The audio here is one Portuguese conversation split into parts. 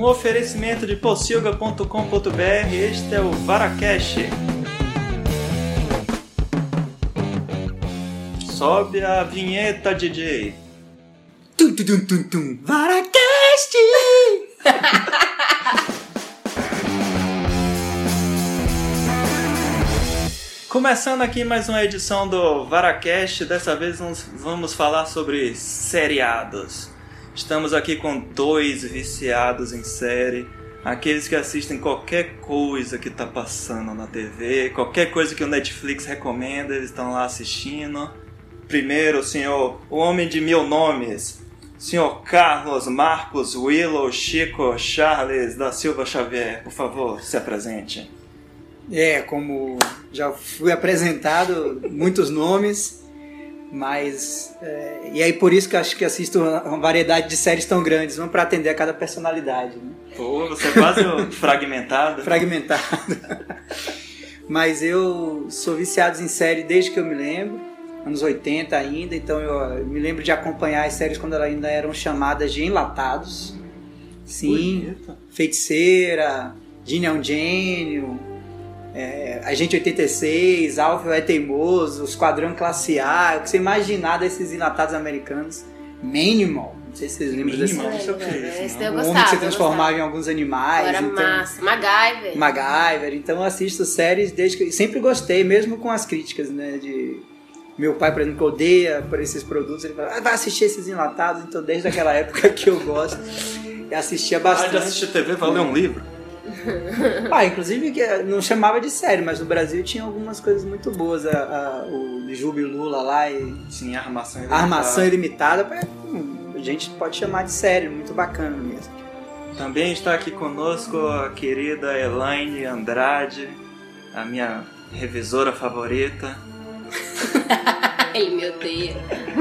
Um oferecimento de possilga.com.br. Este é o Varacast. Sobe a vinheta, DJ. Tum, tum, tum, tum, tum. Varacast! Começando aqui mais uma edição do Varacast, dessa vez nós vamos falar sobre seriados. Estamos aqui com dois viciados em série, aqueles que assistem qualquer coisa que está passando na TV, qualquer coisa que o Netflix recomenda, eles estão lá assistindo. Primeiro, o senhor, o homem de mil nomes, senhor Carlos Marcos Willow Chico Charles da Silva Xavier, por favor, se apresente. É, como já fui apresentado, muitos nomes, mas. É, e aí por isso que acho que assisto uma variedade de séries tão grandes, uma para atender a cada personalidade. Né? Pô, você é quase fragmentado. Fragmentado. mas eu sou viciado em série desde que eu me lembro, anos 80 ainda, então eu, eu me lembro de acompanhar as séries quando elas ainda eram chamadas de enlatados. Sim, Bonito. Feiticeira, Gene é um gênio, é, Agente 86, Alpha é teimoso, Esquadrão Classe A, o que você imaginar desses enlatados americanos. Minimal, não sei se vocês lembram desse Minimal, o que é Esse eu gostava. homem que se transformava gostava. em alguns animais. Era então, massa. MacGyver. MacGyver. Então eu assisto séries desde que. Sempre gostei, mesmo com as críticas, né? De. Meu pai, por exemplo, que odeia por esses produtos, ele fala, ah, vai assistir esses enlatados, então desde aquela época que eu gosto. E assistia Ah, bastante. de assistir TV, valeu um livro? Ah, inclusive que não chamava de série, mas no Brasil tinha algumas coisas muito boas. A, a- o Júbilo Lula lá e Sim, armação a Armação Ilimitada. é, hum, a gente pode chamar de série, muito bacana mesmo. Também está aqui conosco a querida Elaine Andrade, a minha revisora favorita. Ele me odeia.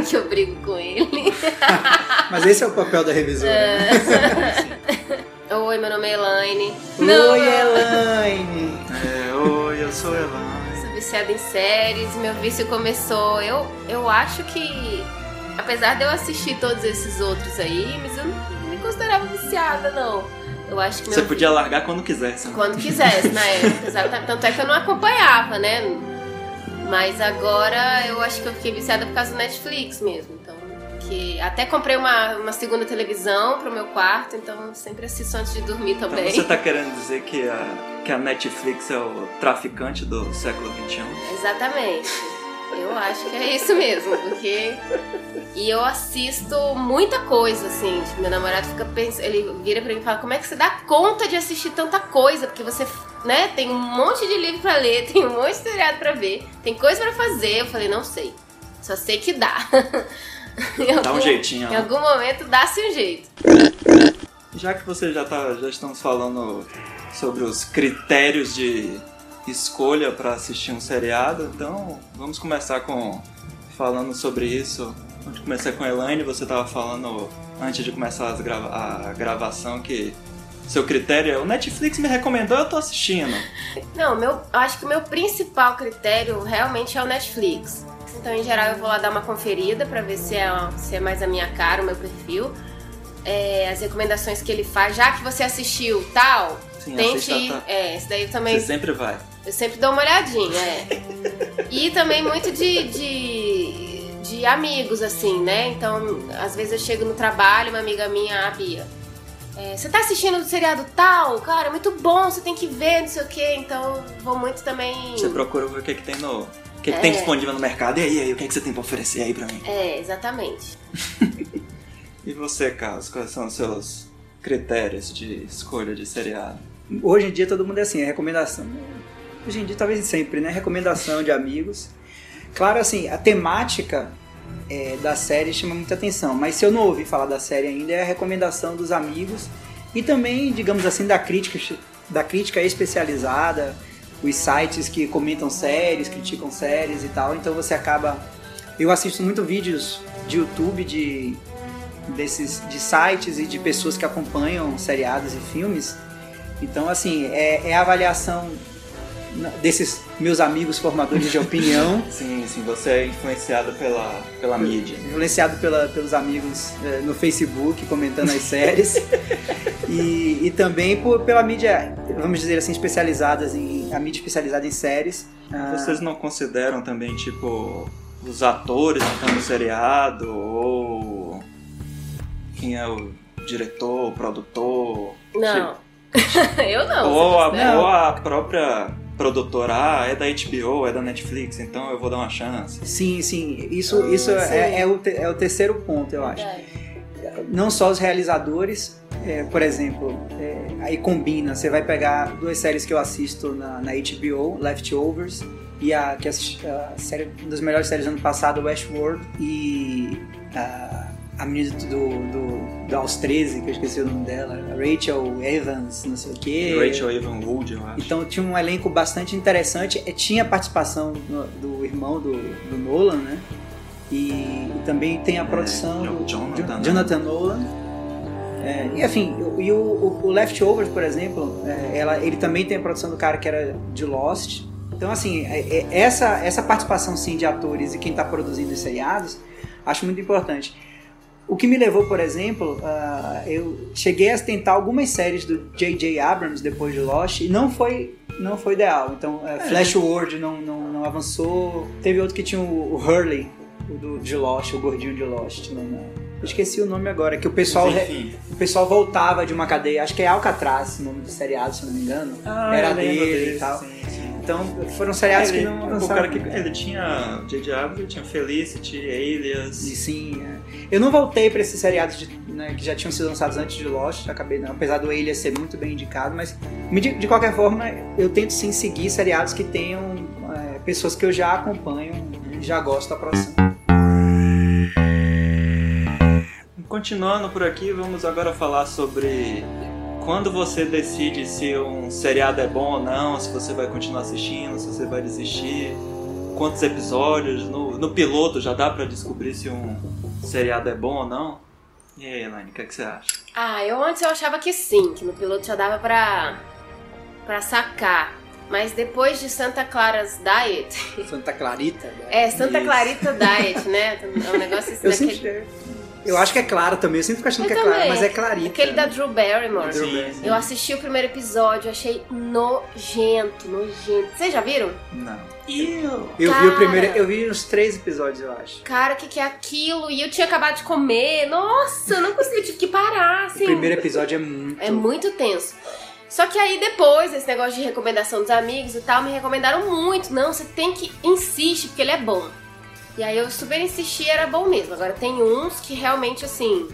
Que eu brigo com ele. Mas esse é o papel da revisora. né? Oi, meu nome é Elaine. Oi, Elaine! É, oi, eu sou Elaine. Sou viciada em séries. Meu vício começou. Eu, eu acho que. Apesar de eu assistir todos esses outros aí, mas eu não me considerava viciada, não. Eu acho que Você podia largar quando quisesse. né? Quando quisesse, na época, exatamente. Tanto é que eu não acompanhava, né? Mas agora eu acho que eu fiquei viciada por causa do Netflix mesmo. Então, até comprei uma, uma segunda televisão pro meu quarto, então sempre assisto antes de dormir Então também. você tá querendo dizer que a, que a Netflix é o traficante do século XXI? Exatamente. Eu acho que é isso mesmo, porque. E eu assisto muita coisa, assim. Tipo, meu namorado fica pensando. Ele vira pra mim e fala: Como é que você dá conta de assistir tanta coisa? Porque você, né, tem um monte de livro pra ler, tem um monte de seriado pra ver, tem coisa pra fazer. Eu falei: Não sei. Só sei que dá. Em Dá um algum- jeitinho. Em algum momento dá-se um jeito. Já que você já tá, já estamos falando sobre os critérios de escolha para assistir um seriado, então vamos começar com falando sobre isso. Vamos começar com a Elaine, você tava falando antes de começar as grava- a gravação que seu critério é o Netflix me recomendou, eu tô assistindo. Não, meu, eu acho que o meu principal critério realmente é o Netflix. Então, em geral, eu vou lá dar uma conferida pra ver se é, se é mais a minha cara, o meu perfil. É, as recomendações que ele faz, já que você assistiu tal, Sim, tente. tá. É, esse daí eu também. Você sempre vai. Eu sempre dou uma olhadinha, é. E também muito de, de, de amigos, assim, né? Então, às vezes eu chego no trabalho, uma amiga minha, a Bia. é, você tá assistindo o seriado tal? Cara, é muito bom, você tem que ver, não sei o quê. Então, vou muito também. Você procura ver o que, que tem no. O que, que É. tem disponível no mercado. E aí, e aí, o que, que você tem pra oferecer aí pra mim? É, exatamente. E você, Carlos, quais são os seus critérios de escolha de seriado? Hoje em dia todo mundo é assim, é recomendação. Hoje em dia, talvez sempre, né? Recomendação de amigos. Claro, assim, a temática é, da série chama muita atenção, mas se eu não ouvi falar da série ainda, é a recomendação dos amigos e também, digamos assim, da crítica, da crítica especializada, os sites que comentam séries, criticam séries e tal. Então você acaba. Eu assisto muito vídeos de YouTube de desses de sites e de pessoas que acompanham seriados e filmes. Então, assim, é, é a avaliação desses meus amigos formadores de opinião. sim, sim, você é influenciado pela, pela mídia. Influenciado pela, pelos amigos é, no Facebook comentando as séries. e, e também por, pela mídia, vamos dizer assim, especializadas em. a mídia especializada em séries. Ah, Vocês não consideram também, tipo, os atores que estão no seriado, ou quem é o diretor, o produtor? Não. eu não. Ou a, ou a própria produtora, ah, é da HBO, é da Netflix, então eu vou dar uma chance. Sim, sim. Isso, ah, isso sim. É, é, o te, é o terceiro ponto, eu acho. Não só os realizadores, é, por exemplo, é, aí combina, você vai pegar duas séries que eu assisto na, na HBO, Leftovers, e a que assisti, a série, uma das melhores séries do ano passado, Westworld, e a, a menina do, do, do Aos 13, que eu esqueci o nome dela, Rachel Evans, não sei o quê. Rachel Evans Wood, eu acho. Então tinha um elenco bastante interessante, tinha participação do, do irmão do, do Nolan, né? E, e, também tem a produção é, do Jonathan? Jonathan Nolan. É, e enfim, e o, o, o Leftovers, por exemplo, é, ela, ele também tem a produção do cara que era de Lost. Então, assim, é, é, essa, essa participação sim de atores e quem está produzindo os seriados, acho muito importante. O que me levou, por exemplo, uh, eu cheguei a tentar algumas séries do J.J. Abrams depois de Lost e não foi não foi ideal. Então, uh, é. Flash World não, não, não, avançou. Teve outro que tinha o, o Hurley, o do, de Lost, o gordinho de Lost. Não, não. Eu esqueci o nome agora, que o pessoal, o pessoal voltava de uma cadeia, acho que é Alcatraz, o nome do seriado, se não me engano. Ah, Era dele e tal. Sim. Então foram seriados ele, que não O cara que ele tinha J.J. Abrams, tinha Felicity, Alias. E sim, é. eu não voltei para esses seriados de, né, que já tinham sido lançados antes de Lost, acabei não, apesar do Alias ser muito bem indicado, mas de, de qualquer forma eu tento sim seguir seriados que tenham é, pessoas que eu já acompanho e já gosto da produção. Continuando por aqui, vamos agora falar sobre quando você decide se um seriado é bom ou não, se você vai continuar assistindo, se você vai desistir, quantos episódios, no, no piloto já dá para descobrir se um seriado é bom ou não? E aí, Elaine, o que, é que você acha? Ah, eu antes eu achava que sim, que no piloto já dava pra, pra sacar. Mas depois de Santa Clara's Diet. Santa Clarita? É, Santa Isso. Clarita Diet, né? É um negócio assim eu daquele. Eu acho que é claro também, eu sempre fico achando eu que também. é claro, mas é clarito. Aquele da Drew Barrymore. Sim, sim. Eu assisti o primeiro episódio, achei nojento, nojento. Vocês já viram? Não. Eu, eu vi o primeiro, eu vi uns três episódios, eu acho. Cara, o que, que é aquilo? E eu tinha acabado de comer. Nossa, eu não consegui, tive que parar, assim. O primeiro episódio é muito. É muito tenso. Só que aí depois, esse negócio de recomendação dos amigos e tal, me recomendaram muito. Não, você tem que insistir, porque ele é bom. E aí eu super insisti, era bom mesmo. Agora tem uns que realmente assim.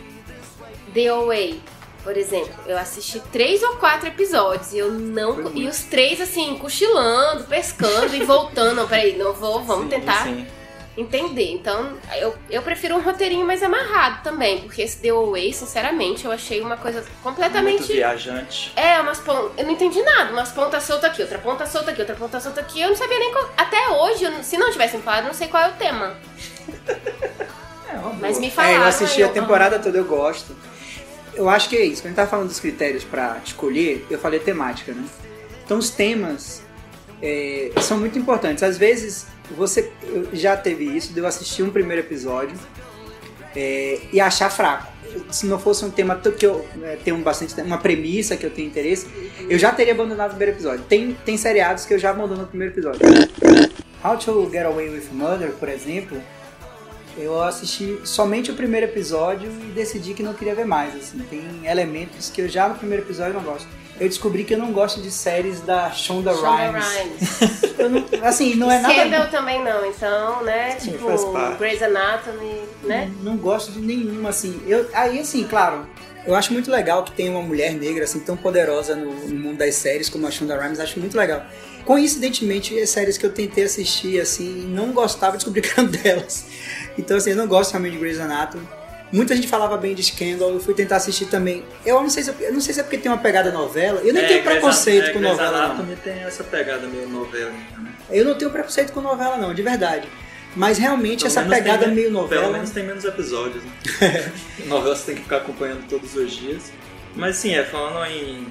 The Away, por exemplo, eu assisti três ou quatro episódios e eu não. E os três, assim, cochilando, pescando e voltando. Não, peraí, não vou, vamos sim, tentar. Sim entender. Então, eu, eu prefiro um roteirinho mais amarrado também, porque esse The Away, sinceramente, eu achei uma coisa completamente. Muito viajante. É, umas pontas. Eu não entendi nada. Umas pontas soltas aqui, outra ponta solta aqui, outra ponta solta aqui. Eu não sabia nem qual. Até hoje, eu, se não tivessem falado, eu não sei qual é o tema. é, Mas me falaram. É, eu assisti a temporada toda, eu gosto. Eu acho que é isso. Quando a gente tá falando dos critérios para escolher, eu falei temática, né? Então, os temas é, são muito importantes. Às vezes você já teve isso de eu assistir um primeiro episódio é, e achar fraco. Se não fosse um tema que eu é, tenho bastante uma premissa que eu tenho interesse, eu já teria abandonado o primeiro episódio. Tem, tem seriados que eu já abandono no primeiro episódio. How to Get Away with Murder, por exemplo, eu assisti somente o primeiro episódio e decidi que não queria ver mais. Assim. Tem elementos que eu já no primeiro episódio não gosto eu descobri que eu não gosto de séries da Shonda, Shonda Rhimes. Rhimes. não, assim, não é nada... Scandal também não, então, né? Sim, tipo, Grey's Anatomy, né? Não, não, gosto de nenhuma, assim. Eu, aí, assim, claro, eu acho muito legal que tem uma mulher negra, assim, tão poderosa no, no mundo das séries como a Shonda Rhimes, acho muito legal. Coincidentemente, as séries que eu tentei assistir, assim, não gostava, descobri que eram delas. Então, assim, eu não gosto realmente de Grey's Anatomy. Muita gente falava bem de Scandal, eu fui tentar assistir também. Eu não sei se, eu não sei se é porque tem uma pegada novela. Eu nem é, tenho preconceito é, com novela, não. também tem essa pegada meio novela. Né? Eu não tenho preconceito com novela, não, de verdade. Mas realmente pelo essa pegada meio novela. Pelo menos tem menos episódios. Né? novela você tem que ficar acompanhando todos os dias. Mas sim, é falando em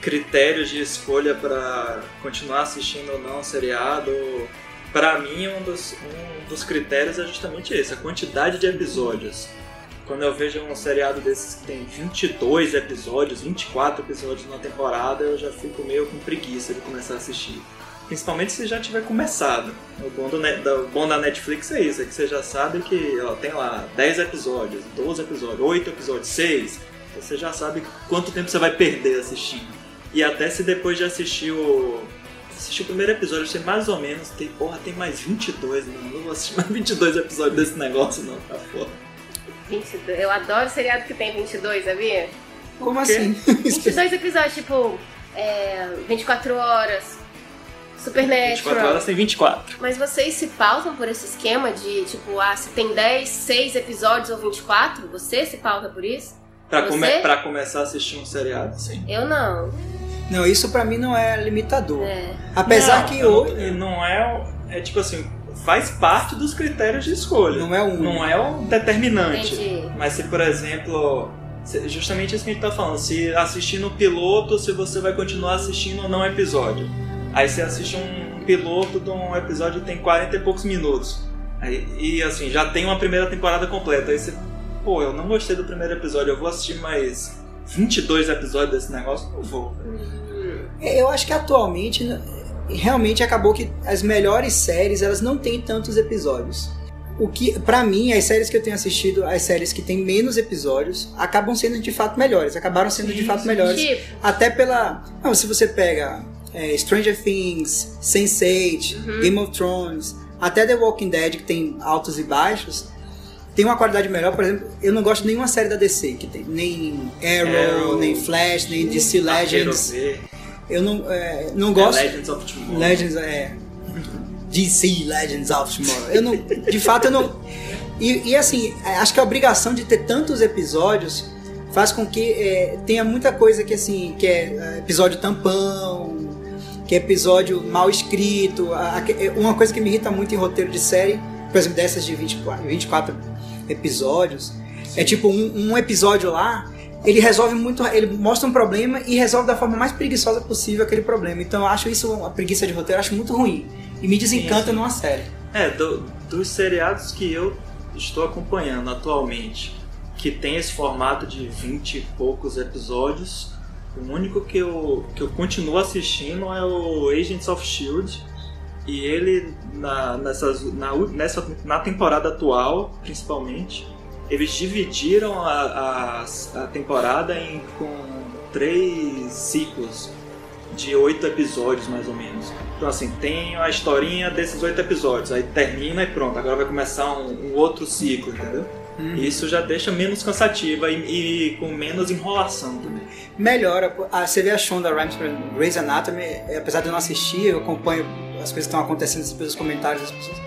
critérios de escolha para continuar assistindo ou não o seriado, para mim um dos, um dos critérios é justamente esse, a quantidade de episódios. Quando eu vejo um seriado desses que tem 22 episódios, 24 episódios na temporada, eu já fico meio com preguiça de começar a assistir. Principalmente se já tiver começado. O bom, do, bom da Netflix é isso, é que você já sabe que ó, tem lá 10 episódios, 12 episódios, 8 episódios, 6. Você já sabe quanto tempo você vai perder assistindo. E até se depois de assistir o. Assistir o primeiro episódio, você mais ou menos tem. Porra, tem mais 22, mano. Não vou assistir mais 22 episódios desse negócio, não, tá foda. 22. Eu adoro seriado que tem 22, sabia? Como assim? 22 episódios, tipo, é, 24 horas, Supernatural. 24 horas tem 24. Mas vocês se pautam por esse esquema de, tipo, ah, se tem 10, 6 episódios ou 24, você se pauta por isso? Pra, Você? come, pra começar a assistir um seriado, sim. Eu não. Não, isso pra mim não é limitador. É. Apesar Não, que eu- hoje não é. É tipo assim, faz parte dos critérios de escolha. não é um Não é o determinante. Entendi. Mas se, por exemplo, justamente isso que a gente tá falando, se assistir no piloto, se você vai continuar assistindo ou não o episódio. Aí você assiste um piloto de um episódio que tem 40 e poucos minutos. Aí, e assim, já tem uma primeira temporada completa. Aí você, pô, eu não gostei do primeiro episódio, eu vou assistir mais 22 episódios desse negócio? Não vou. Eu acho que atualmente né, realmente acabou que as melhores séries elas não têm tantos episódios. O que, para mim, as séries que eu tenho assistido, as séries que têm menos episódios, acabam sendo de fato melhores. Acabaram sendo de fato sim. melhores. Tipo, Até pela. Não, se você pega é, Stranger Things, Sense8, Uhum. Game of Thrones, até The Walking Dead, que tem altos e baixos, tem uma qualidade melhor. Por exemplo, eu não gosto de nenhuma série da DC que tem. Nem Arrow, Arrow, nem Flash, nem DC Legends. Eu não, é, não é gosto. Legends of Tomorrow. Legends, é. DC Legends of Tomorrow. Eu não, de fato, eu não. E, e, assim, é, acho que a obrigação de ter tantos episódios faz com que é, tenha muita coisa que assim, que é é, episódio tampão, que é episódio mal escrito. é, Uma coisa que me irrita muito em roteiro de série, por exemplo, dessas de 24, 24 episódios, é tipo um, um episódio lá. Ele resolve muito, ele mostra um problema e resolve da forma mais preguiçosa possível aquele problema. Então eu acho isso uma preguiça de roteiro, acho muito ruim. E me desencanta Sim, sim. numa série. É, do- dos seriados que eu estou acompanhando atualmente, que tem esse formato de 20 e poucos episódios, o único que eu, que eu continuo assistindo é o Agents of Shield. E ele, na, nessas, na, nessa, na temporada atual, principalmente, eles dividiram a, a, a temporada em, com três ciclos de oito episódios, mais ou menos. Então, assim, tem a historinha desses oito episódios, aí termina e pronto, agora vai começar um, um outro ciclo, entendeu? E Isso já deixa menos cansativa e, e com menos enrolação também. Melhora. Ah, você vê a Shonda Rhimes, por exemplo, Grey's Anatomy, é, apesar de eu não assistir, eu acompanho as coisas que estão acontecendo pelos comentários das pessoas.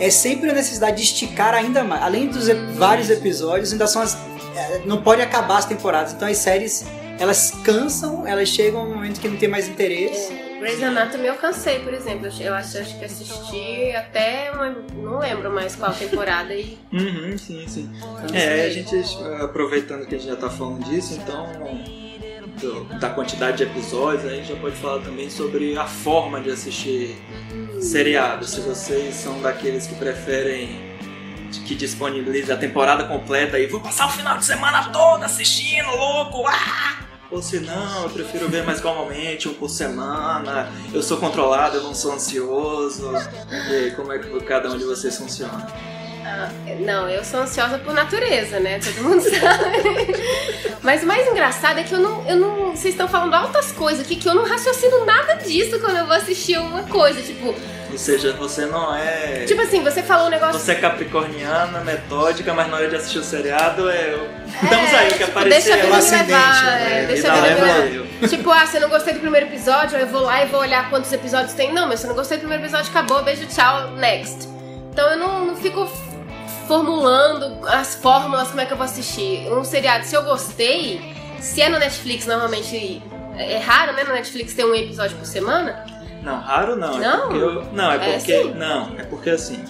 É sempre a necessidade de esticar ainda mais. Além dos vários episódios, ainda são as. é, Não pode acabar as temporadas. Então as séries, elas cansam, elas chegam a um momento que não tem mais interesse. é, Grey's Anatomy eu cansei, por exemplo. Eu- Eu acho, acho que assisti até uma, não lembro mais qual temporada e Uhum, sim, sim. cansei. É, a gente, aproveitando que a gente já tá falando disso, então, do- da quantidade de episódios, a gente já pode falar também sobre a forma de assistir seriados. Se vocês são daqueles que preferem que disponibilize a temporada completa e vou passar o final de semana todo assistindo, louco! Ah! Ou se não, eu prefiro ver mais calmamente, um por semana. Eu sou controlado, eu não sou ansioso. E aí, como é que cada um de vocês funciona? Não, eu sou ansiosa por natureza, né? Todo mundo sabe. Mas o mais engraçado é que eu não, eu não. Vocês estão falando altas coisas aqui que eu não raciocino nada disso quando eu vou assistir uma coisa. Tipo, Ou seja, você não é. tipo assim, você falou um negócio. Você é capricorniana, metódica, mas na hora de assistir o seriado é. Estamos aí, que tipo, apareceu. deixa a vida me levar, né? é, deixa a vida me levar. eu. Tipo, ah, você não gostei do primeiro episódio, eu vou lá e vou olhar quantos episódios tem. Não, mas se eu não gostei do primeiro episódio, acabou, beijo, tchau, next. Então eu não, não fico formulando as fórmulas como é que eu vou assistir. Um seriado, se eu gostei, se é no Netflix, normalmente é raro, né, no Netflix ter um episódio por semana. Não, raro não. É Não? porque eu- não, é É porque. assim? Não, é porque assim.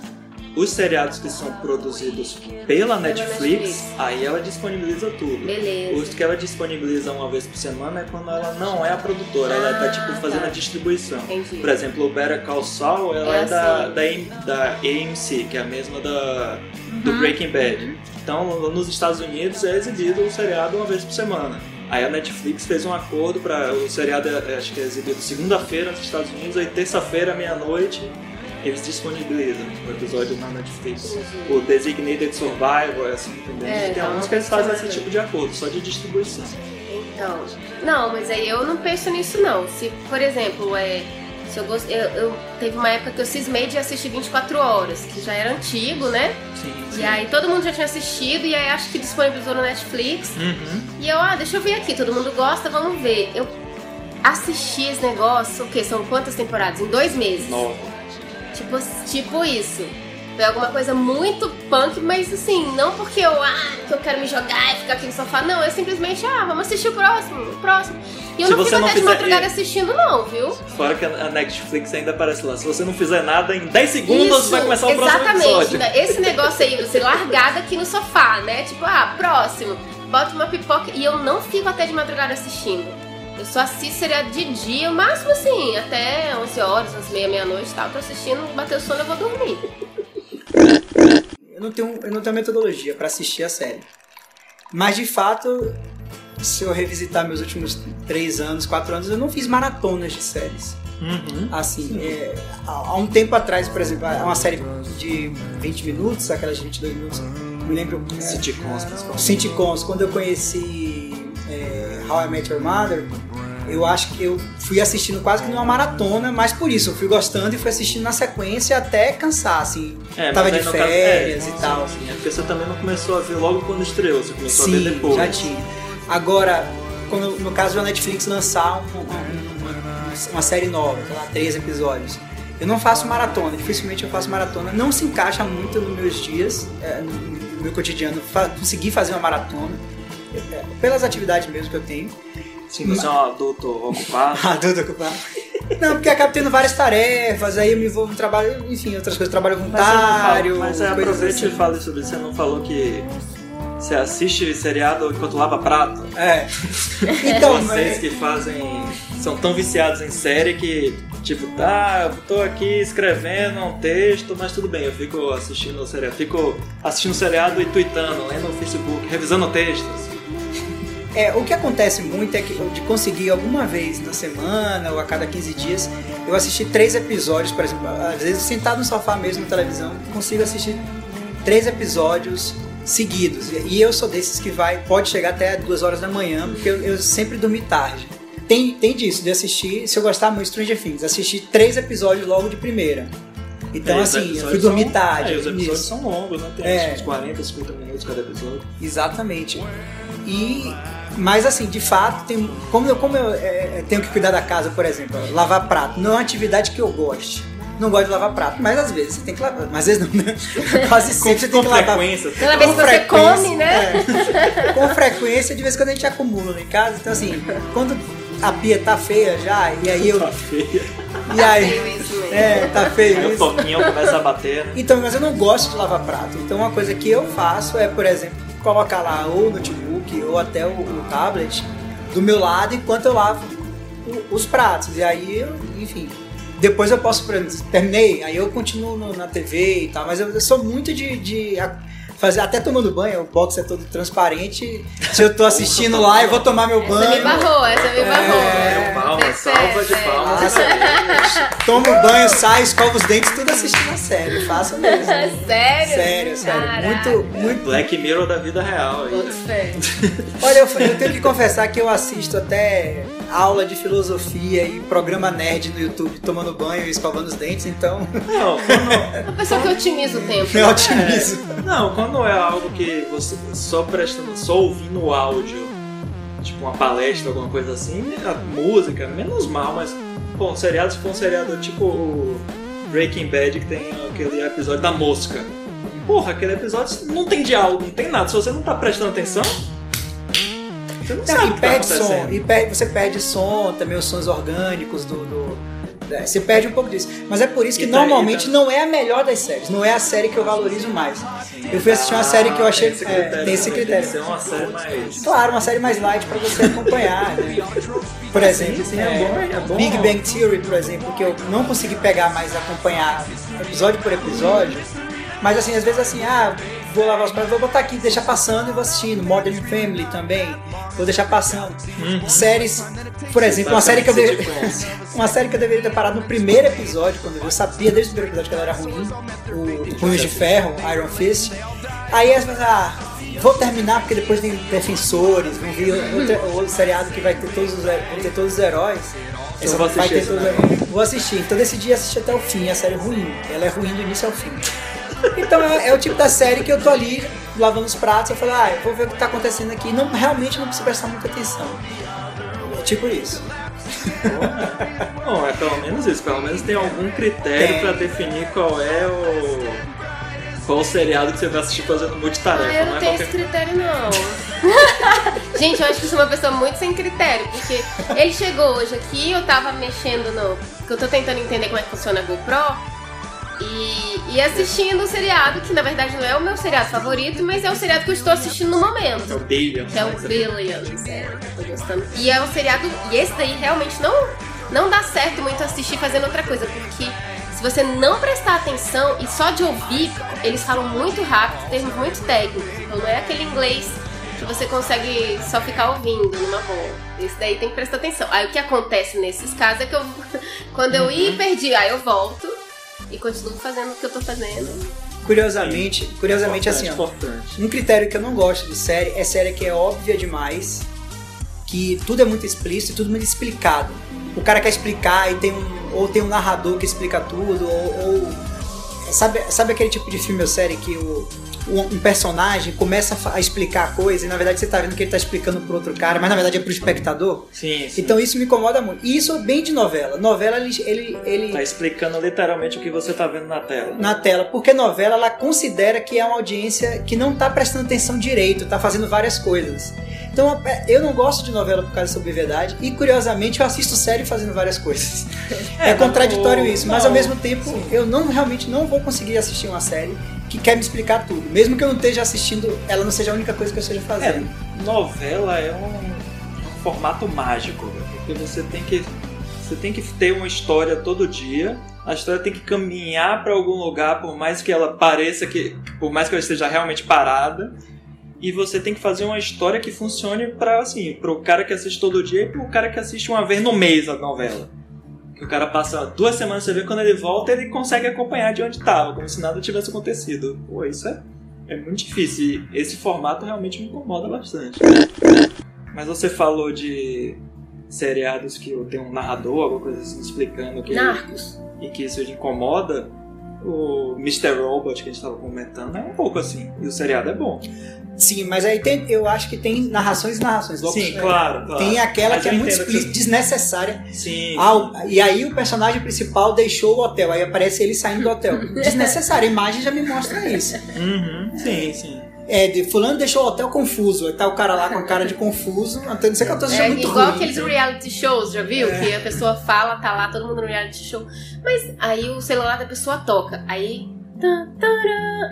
Os seriados que são produzidos pela Netflix, Netflix. aí ela disponibiliza tudo. Beleza. Os que ela disponibiliza uma vez por semana é quando ela não é a produtora, ela tá Ah, tipo fazendo tá. a distribuição. Entendi. Por exemplo, o Better Call Saul, ela É é, da, assim. da, AM da AMC, que é a mesma da, do Uhum. Breaking Bad. Então, nos Estados Unidos é exibido o seriado uma vez por semana. Aí a Netflix fez um acordo para o seriado, é, acho que é exibido segunda-feira nos Estados Unidos, aí terça-feira, meia-noite, eles disponibilizam o episódio na Netflix. Entendi. O Designated Survivor, assim, entendeu? É, Tem alguns que eles fazem esse tipo de acordo, só de distribuição. Então, não, mas aí eu não penso nisso não. Se, por exemplo, é, se eu, gost... eu, eu teve uma época que eu cismei de assistir 24 horas, que já era antigo, né? Sim, E aí todo mundo já tinha assistido e aí acho que disponibilizou no Netflix. Uhum. E eu, ah, deixa eu ver aqui, todo mundo gosta, vamos ver. Eu assisti esse negócio, o quê? São quantas temporadas? Em dois meses. Nova. Tipo, tipo isso. Foi alguma coisa muito punk, mas assim, não porque eu, ah, que eu quero me jogar e ficar aqui no sofá. Não, eu simplesmente, ah, vamos assistir o próximo, o próximo. E eu Se não fico não até de madrugada assistindo, não, viu? Fora que a Netflix ainda aparece lá. Se você não fizer nada, em 10 segundos Isso, vai começar o próximo exatamente. episódio. né? Esse negócio aí, você largada aqui no sofá, né? Tipo, ah, próximo. Bota uma pipoca e eu não fico até de madrugada assistindo. Eu só assisto seriado de dia, o máximo assim, até 11 horas, 11 meia, meia-noite e tal. Tô assistindo, bateu sono, eu vou dormir. Eu não tenho, eu não tenho metodologia pra assistir a série. Mas de fato, se eu revisitar meus últimos três anos, quatro anos, eu não fiz maratonas de séries. Uhum. Assim, é, há um tempo atrás, por exemplo, é uma série de 20 minutos, aquelas de 22 minutos, me lembro. É, Sitcoms, principalmente. sitcoms, quando eu conheci é, How I Met Your Mother, eu acho que eu fui assistindo quase que numa maratona, mas por isso eu fui gostando e fui assistindo na sequência até cansar, assim. É, Tava de no caso- férias é, e tal. Sim. É porque você também não começou a ver logo quando estreou, você começou a Sim, ver depois. já tinha. Agora, quando, no caso da Netflix lançar um- um- uma, série nova, sei lá, três episódios, eu não faço maratona, dificilmente eu faço maratona. Não se encaixa muito nos meus dias, é, no, meu cotidiano, conseguir fazer uma maratona, é, pelas atividades mesmo que eu tenho. Sim, você é um adulto ocupado. Adulto ocupado. Não, porque acabo tendo várias tarefas, aí eu me envolvo no trabalho, enfim, outras coisas, trabalho Mas, voluntário, mas é, coisas aproveite assim. e fale sobre isso. Você não falou que você assiste seriado enquanto lava prato? É. Então, Vocês mas- que fazem. são tão viciados em série que, tipo, tá, eu tô aqui escrevendo um texto, mas tudo bem, eu fico assistindo o seriado. Fico assistindo o seriado e tweetando, lendo no Facebook, revisando textos. É, o que acontece muito é que de conseguir alguma vez na semana ou a cada 15 dias, eu assisti três episódios, por exemplo, às vezes sentado no sofá mesmo na televisão, consigo assistir três episódios seguidos. E eu sou desses que vai, pode chegar até duas horas da manhã, porque eu, eu sempre dormi tarde. Tem, tem disso, de assistir, se eu gostar muito Stranger Things, assistir três episódios logo de primeira. Então, É, assim, eu fui dormir são- tarde. É, os episódios são longos, né? Tem É. uns 40, 50 minutos cada episódio. Exatamente. E mas assim, de fato, tem, como eu, como eu é, tenho que cuidar da casa, por exemplo, lavar prato, não é uma atividade que eu goste. Não gosto de lavar prato, mas às vezes você tem que lavar. Mas às vezes não, né? Quase sempre você tem que lavar. frequência. Toda vez que Com você frequência, come, né? é. com frequência, de vez em quando a gente acumula em casa. Então assim, quando a pia tá feia já, e aí eu. Tá feia. E aí. Feio isso mesmo. É, tá feio. Aí o isso. toquinho começa a bater, né? Então, mas eu não gosto de lavar prato. Então, uma coisa que eu faço é, por exemplo, colocar lá ou o ou até o, o tablet do meu lado enquanto eu lavo o- os pratos. E aí, eu, enfim, depois eu posso, terminei, aí eu continuo no- na TV e tal. Mas eu, eu sou muito de, de fazer, até tomando banho, o box é todo transparente. Se eu tô assistindo lá, eu vou tomar meu Essa me banho. barrou, essa me barrou. É, palma, salva de palmas. Nossa, tomo banho, saio, escovo os dentes, tudo assistindo a série. Faço mesmo. Sério? Sério, sério. Caraca. Muito, muito. Black Mirror da vida real. Olha, eu, eu tenho que confessar que eu assisto até aula de filosofia e programa nerd no YouTube tomando banho e escovando os dentes, então Não, quando, Uma pessoa que otimiza o tempo. eu otimizo. não, quando é algo que você só prestando, só ouvindo o áudio, tipo uma palestra, alguma coisa assim, a música, menos mal, mas, pô, um seriado, se for um seriado tipo o Breaking Bad, que tem aquele episódio da mosca. Porra, aquele episódio não tem diálogo, não tem nada. Se você não tá prestando atenção, você não, Não, sabe e tá perde som, acontecendo. e perde, você perde som, também os sons orgânicos do, do, É, você perde um pouco disso. Mas é por isso que tá- normalmente tá- não é a melhor das séries. Não é a série que eu valorizo mais. Eu fui assistir uma série que eu achei. Tem esse é, critério. tem esse critério. Tem uma série mais. Claro, uma série mais light pra você acompanhar. né? Por exemplo, sim, é é, é bom. Big Bang Theory, por exemplo, que eu não consegui pegar mais acompanhar episódio por episódio. Mas assim, às vezes assim, ah, vou lavar os pratos, vou botar aqui, deixar passando e vou assistindo. Modern Family também, vou deixar passando. Uhum. Séries, por exemplo, uma série que eu deveria. Uma série que eu deveria ter parado no primeiro episódio, quando eu sabia desde o primeiro episódio que ela era ruim, o Punhos de Ferro, Iron Fist. Aí às vezes, ah, vou terminar porque depois tem Defensores, vão vir outro, outro seriado que vai ter todos os, ter todos os heróis. Eu vou vai assistir ter esse todos os heróis. Vou assistir, então decidi assistir até o fim, a série é ruim. Ela é ruim do início ao fim. Então é, é o tipo da série que eu tô ali lavando os pratos, eu falo, ah, eu vou ver o que tá acontecendo aqui. Não, realmente não preciso prestar muita atenção. É tipo isso. Bom, é pelo menos isso. Pelo menos tem algum critério pra definir qual é o. Qual o seriado que você vai assistir fazendo multitarefa. Ah, eu não não é tenho qualquer esse critério, não. Gente, eu acho que eu sou uma pessoa muito sem critério, porque ele chegou hoje aqui, eu tava mexendo no. que eu tô tentando entender como é que funciona a GoPro. E, e assistindo o seriado, que na verdade não é o meu seriado favorito, mas é o seriado que eu estou assistindo no É momento. o Billion. Que é o Billions, é, tô gostando. E é um seriado. E esse daí realmente não, não dá certo muito assistir fazendo outra coisa, porque se você não prestar atenção e só de ouvir, eles falam muito rápido, termos muito técnicos. Então não é aquele inglês que você consegue só ficar ouvindo numa boa. Esse daí tem que prestar atenção. Aí o que acontece nesses casos é que eu. Quando eu ir e perdi, aí eu volto e continuo fazendo o que eu tô fazendo. Curiosamente, curiosamente assim, ó. Importante. Um critério que eu não gosto de série é série que é óbvia demais, que tudo é muito explícito e tudo muito explicado. O cara quer explicar e tem um ou tem um narrador que explica tudo ou, ou- sabe sabe aquele tipo de filme ou série que o um personagem começa a explicar a coisa e na verdade você tá vendo que ele tá explicando pro outro cara, mas na verdade é pro espectador. Sim, sim. Então isso me incomoda muito. E isso é bem de novela. Novela ele, ele, ele Tá explicando literalmente o que você tá vendo na tela. na tela, porque novela ela considera que é uma audiência que não tá prestando atenção direito, tá fazendo várias coisas. Então é, eu não gosto de novela por causa da obviedade e curiosamente eu assisto série fazendo várias coisas. É, É, contraditório mas o- isso, mas não, ao mesmo tempo eu não realmente não vou conseguir assistir uma série que quer me explicar tudo, mesmo que eu não esteja assistindo, ela não seja a única coisa que eu esteja fazendo. É, novela é um, um formato mágico, né? porque você tem que você tem que ter uma história todo dia. A história tem que caminhar para algum lugar, por mais que ela pareça que, por mais que ela esteja realmente parada. E você tem que fazer uma história que funcione para assim, pro cara que assiste todo dia e pro cara que assiste uma vez no mês a novela. O cara passa duas semanas, você vê quando ele volta, ele consegue acompanhar de onde estava, como se nada tivesse acontecido. Pô, isso é é muito difícil e esse formato realmente me incomoda bastante. Mas você falou de seriados que tem um narrador, alguma coisa assim, explicando que, Narcos. e que isso te incomoda. O Mr. Robot que a gente estava comentando é um pouco assim. E o seriado é bom. Sim, mas aí tem, eu acho que tem narrações e narrações. Sim, É, claro, claro. Tem aquela Mas que é muito entendo que explícita, desnecessária. Sim. Ah, o- e aí o personagem principal deixou o hotel, aí aparece ele saindo do hotel. Desnecessário, a imagem já me mostra isso. Uhum, sim, sim. É, de fulano deixou o hotel confuso, aí tá o cara lá com a cara de confuso, então não sei que eu tô assistindo É muito igual ruim. aqueles reality shows, já viu? Que a pessoa fala, tá lá, todo mundo no reality show. Mas aí o celular da pessoa toca. Aí.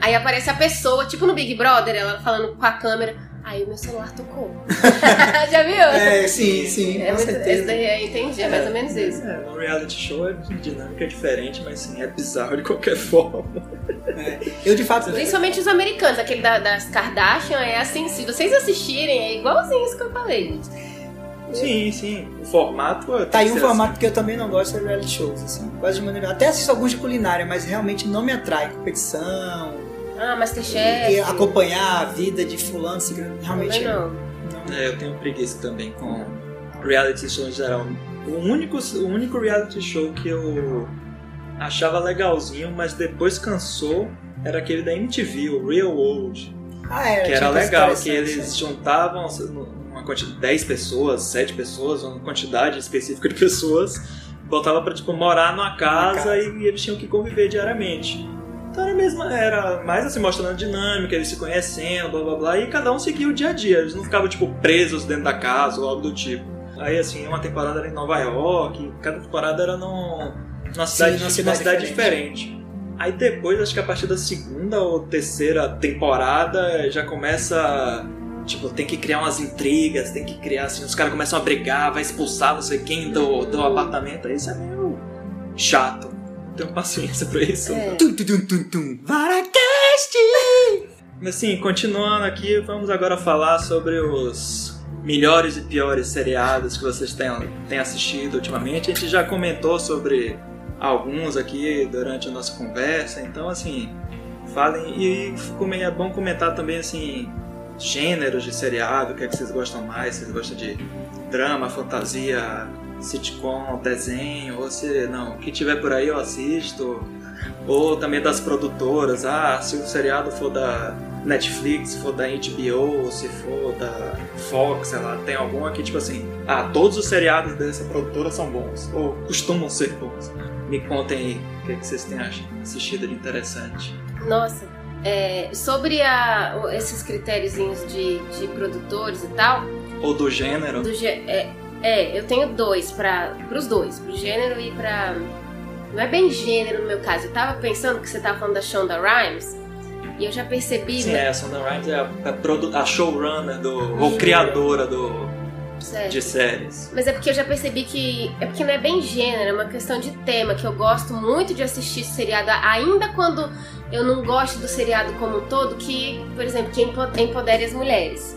Aí aparece a pessoa, tipo no Big Brother, ela falando com a câmera. Aí o meu celular tocou. já viu? É, sim, sim, É com muito, certeza. esse daí é, entendi, é mais ou menos isso. É, no reality show é dinâmica diferente, mas sim, é bizarro de qualquer forma. Eu de fato. Principalmente os americanos, aquele da- das Kardashian é assim, se vocês assistirem, é igualzinho isso que eu falei, gente. Sim, sim. O formato é. Tá aí um formato que eu também não gosto é reality shows, assim. Quase de maneira. Até assisto alguns de culinária, mas realmente não me atrai. Competição, Ah, e Masterchef. acompanhar a vida de fulano, assim, realmente. Não. não. É, eu tenho preguiça também com reality show em geral. O único, o único reality show que eu achava legalzinho, mas depois cansou, era aquele da MTV, o Real World. Ah, era, Que era legal, que eles né? juntavam quantidade 10 pessoas, 7 pessoas, uma quantidade específica de pessoas, botava pra tipo, morar numa casa, casa. E, eles tinham que conviver diariamente. Então era, mesmo, era mais assim, mostrando a dinâmica, eles se conhecendo, blá blá blá, e cada um seguia o dia a dia. Eles não ficavam tipo presos dentro da casa ou algo do tipo. Aí assim, uma temporada era em Nova York, cada temporada era num, numa cidade, numa numa cidade cidade diferente. Aí depois, acho que a partir da segunda ou terceira temporada já começa. Tipo, tem que criar umas intrigas, tem que criar assim, os caras começam a brigar, vai expulsar não sei quem do, do apartamento. Aí isso é meio chato. Não tenho paciência pra isso. É. Tum, tum, tum, tum, tum. Varacast! Mas assim, continuando aqui, vamos agora falar sobre os melhores e piores seriados que vocês tenham, tenham assistido ultimamente. A gente já comentou sobre alguns aqui durante a nossa conversa, então assim, falem e como é bom comentar também assim gêneros de seriado, o que é que vocês gostam mais, vocês gostam de drama, fantasia, sitcom, desenho, ou se não, o que tiver por aí eu assisto. Ou também das produtoras, ah, se o seriado for da Netflix, se for da HBO, se for da Fox, sei lá, tem algum aqui tipo assim, ah, todos os seriados dessa produtora são bons, ou costumam ser bons. Me contem aí o que, é que vocês têm assistido de interessante. Nossa, é, sobre a- esses critériozinhos de, de produtores e tal, Ou do gênero. do é, é, eu tenho dois para os dois, pro gênero e pra. Não é bem gênero no meu caso. Eu tava pensando que você tava falando da Shonda Rhimes e eu já percebi. Sim, né, é, a Sonda Rhimes é a, a, a showrunner do, ou criadora do, certo. de séries. Mas é porque eu já percebi que. É porque não é bem gênero, é uma questão de tema, que eu gosto muito de assistir seriado, ainda quando eu não gosto do seriado como um todo, que, por exemplo, que empo- empodere as mulheres.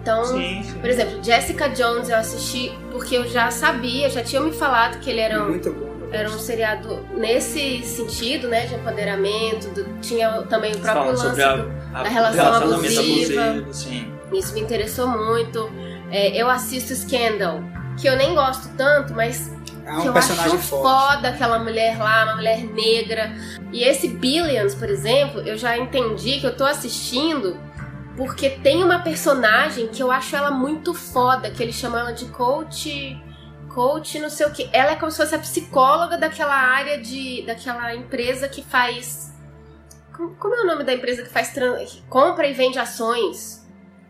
Então, Sim, sim. por exemplo, Jessica Jones eu assisti porque eu já sabia, já tinham me falado que ele era um, Muito bom. era um seriado nesse sentido, né, de empoderamento, do- tinha também o próprio Falando lance sobre a, do- a, da relação relacionamento abusiva. abusivo, sim. isso me interessou muito. É, eu assisto Scandal, que eu nem gosto tanto, mas É que um eu personagem acho forte. foda aquela mulher lá, uma mulher negra. E esse Billions, por exemplo, eu já entendi que eu tô assistindo porque tem uma personagem que eu acho ela muito foda, que eles chamam ela de coach. Coach, não sei o que. Ela é como se fosse a psicóloga daquela área de. daquela empresa que faz. Como, é o nome da empresa que faz. tran- que compra e vende ações?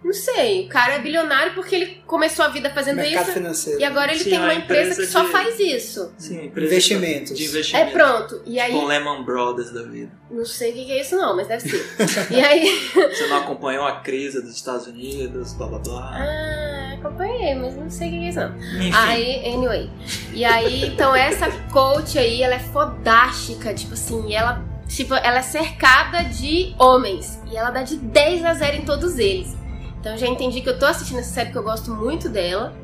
Não sei. O cara é bilionário porque ele começou a vida fazendo Mercado isso. financeiro. E agora ele Sim, tem uma empresa, empresa que só de- faz isso. Sim, Investimentos. De É investimento. pronto. E aí. Com Lehman Brothers da vida. Não sei o que é isso, não, mas deve ser. e aí. Você não acompanhou a crise dos Estados Unidos, blá blá blá. Ah, acompanhei, mas não sei o que que é isso, não. Enfim, Aí, anyway. E aí, então essa coach aí, ela é fodástica, tipo assim, ela. Tipo, ela é cercada de homens. E ela dá de 10 a 0 em todos eles. Então eu já entendi que eu tô assistindo essa série que eu gosto muito dela.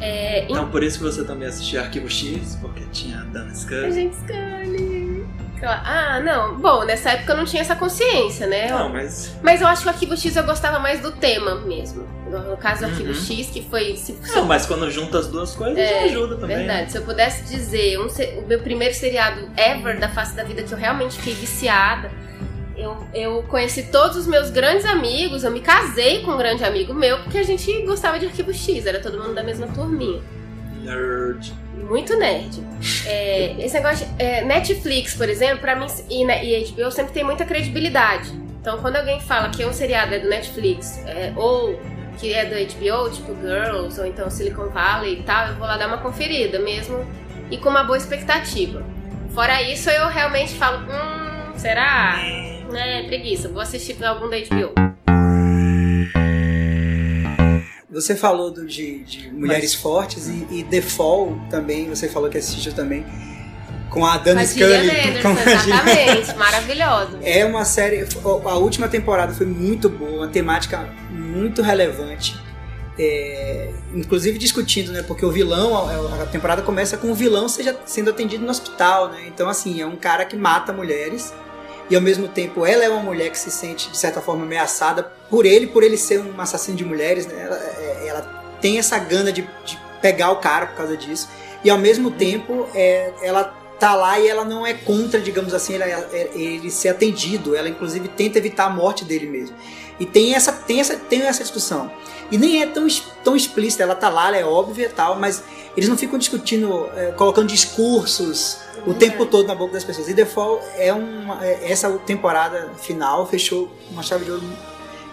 É, então por isso que você também assistiu Arquivo X, porque tinha a Dana A Scully. gente escolhe. Aquela- Ah, não. Bom, nessa época eu não tinha essa consciência, né? Não, mas. Mas eu acho que o Arquivo X eu gostava mais do tema mesmo. No caso do Arquivo Uhum. X, que foi. Se, Não, mas quando junta as duas coisas, É, ajuda também. Verdade. Se eu pudesse dizer um o meu primeiro seriado ever da face da vida que eu realmente fiquei viciada, eu, eu conheci todos os meus grandes amigos, eu me casei com um grande amigo meu, porque a gente gostava de Arquivo X, era todo mundo da mesma turminha. Nerd. Muito nerd. É, esse negócio de, é, Netflix, por exemplo, pra mim e, e HBO sempre tem muita credibilidade. Então, quando alguém fala que um seriado é do Netflix é, ou que é do HBO, tipo Girls ou então Silicon Valley e tal, eu vou lá dar uma conferida mesmo e com uma boa expectativa. Fora isso, eu realmente falo, hum, será? É, preguiça, vou assistir algum da HBO. Você falou do, de, de mulheres fortes e, e The Fall também, você falou que assistiu também. Com a Dana Scully. Com a exatamente, maravilhosa. É uma série. A última temporada foi muito boa, uma temática muito relevante. É, inclusive discutindo, né? Porque o vilão, a, a temporada começa com o vilão seja, sendo atendido no hospital, né? Então, assim, é um cara que mata mulheres e ao mesmo tempo ela é uma mulher que se sente, de certa forma, ameaçada por ele, por ele ser um assassino de mulheres, né? Ela, é- ela tem essa gana de, de pegar o cara por causa disso. E ao mesmo tempo, é, ela tá lá e ela não é contra, digamos assim, ela- é- ele ser atendido. Ela, inclusive, tenta evitar a morte dele mesmo. E tem essa, tem essa, tem essa discussão. E nem é tão, tão explícita, ela tá lá, ela é óbvia e tal, mas eles não ficam discutindo, é, colocando discursos o tempo todo na boca das pessoas. E The Fall é uma. é- essa temporada final fechou uma chave de ouro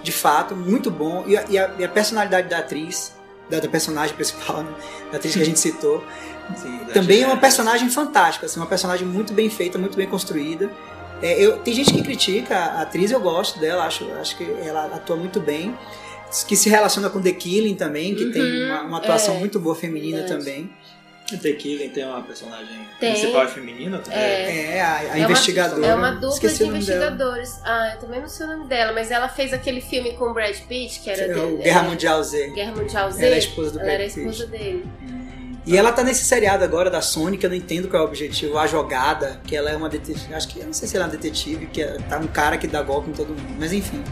de fato, muito bom. E a, e a- e a personalidade da atriz da, da personagem principal, né? da atriz que a gente citou. Sim, Também é uma personagem fantástica, assim, uma personagem muito bem feita, muito bem construída. É, eu, tem gente que critica a atriz, eu gosto dela, acho, acho que ela atua muito bem. Que se relaciona com The Killing também, que tem Uhum, uma, uma atuação é, muito boa feminina verdade. também. The Killing tem uma personagem Tem. principal feminina também. É. É, a, a É uma- investigadora. É uma dupla Esqueci de investigadores. Ah, eu também não sei o nome dela, mas ela fez aquele filme com o Brad Pitt, que era É o dele- Guerra é, Mundial Z. Guerra Mundial Z. Ela é a esposa do Ela era a Brad Pitt. esposa dele. E ela tá nesse seriado agora da Sony, que eu não entendo qual é o objetivo, a jogada, que ela é uma detetive, acho que eu não sei se ela é uma detetive, que é- tá um cara que dá golpe em todo mundo, mas enfim.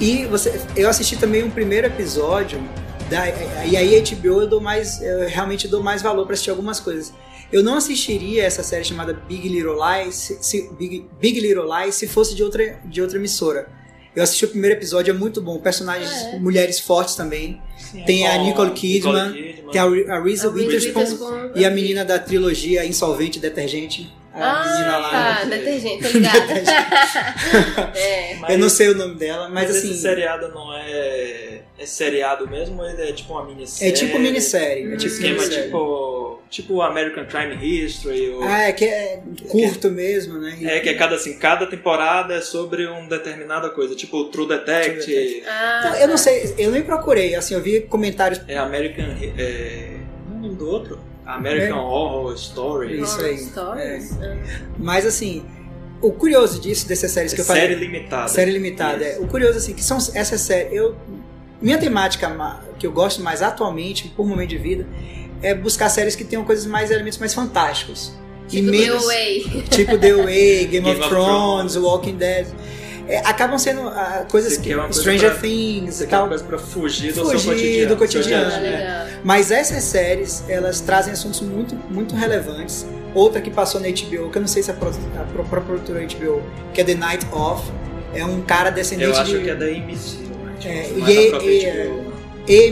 E você, eu assisti também um primeiro episódio, da, e aí HBO eu dou mais, eu realmente dou mais valor pra assistir algumas coisas. Eu não assistiria essa série chamada Big Little Lies, se- Big, Big Little Lies, se fosse de outra, de outra emissora. Eu assisti o primeiro episódio, é muito bom. Personagens, Ah, é? mulheres fortes também. Sim, Tem a com Nicole Kidman, Kidman. Tem a, a Reese A Reese Witherspoon e a menina da trilogia Insolvente Detergente. A menina Ah, lá. tá, né? detergente, tô ligada. é. Eu não sei o nome dela, mas, Mas assim. esse seriado não é. É seriado mesmo ou ele é tipo uma minissérie? É tipo minissérie. É tipo Esquema minissérie. tipo. Tipo American Crime History. Ou... Ah, é que é curto mesmo, né? É que é cada assim, cada temporada é sobre uma determinada coisa, tipo True Detective, True Detective. Ah, Então, eu não sei, eu nem procurei, assim, eu vi comentários. é American. É... Lembro do outro. American Horror Story. Isso aí, Stories? Ah. Mas assim, o curioso disso, dessas séries que eu falei. série limitada. Série limitada, Isso. é. O curioso, assim, que são essas séries. Eu, minha temática que eu gosto mais atualmente, por momento de vida, é buscar séries que tenham coisas mais, elementos mais fantásticos. Tipo The Way. Tipo The Way, Game, Game of, of Thrones, Thrones. Walking Dead. É, acabam sendo ah, coisas Você que. quer uma coisa Stranger pra- Things Você e quer uma tal. coisa pra fugir do Fugir seu cotidiano. do cotidiano, né? Mas essas séries, elas trazem assuntos muito, muito relevantes. Outra que passou na HBO, que eu não sei se é a pró- a pró- própria produtora HBO, que é The Night Of. É um cara descendente Eu acho de. que é da AMC, né? Tipo, É, não e- é e- HBO, não.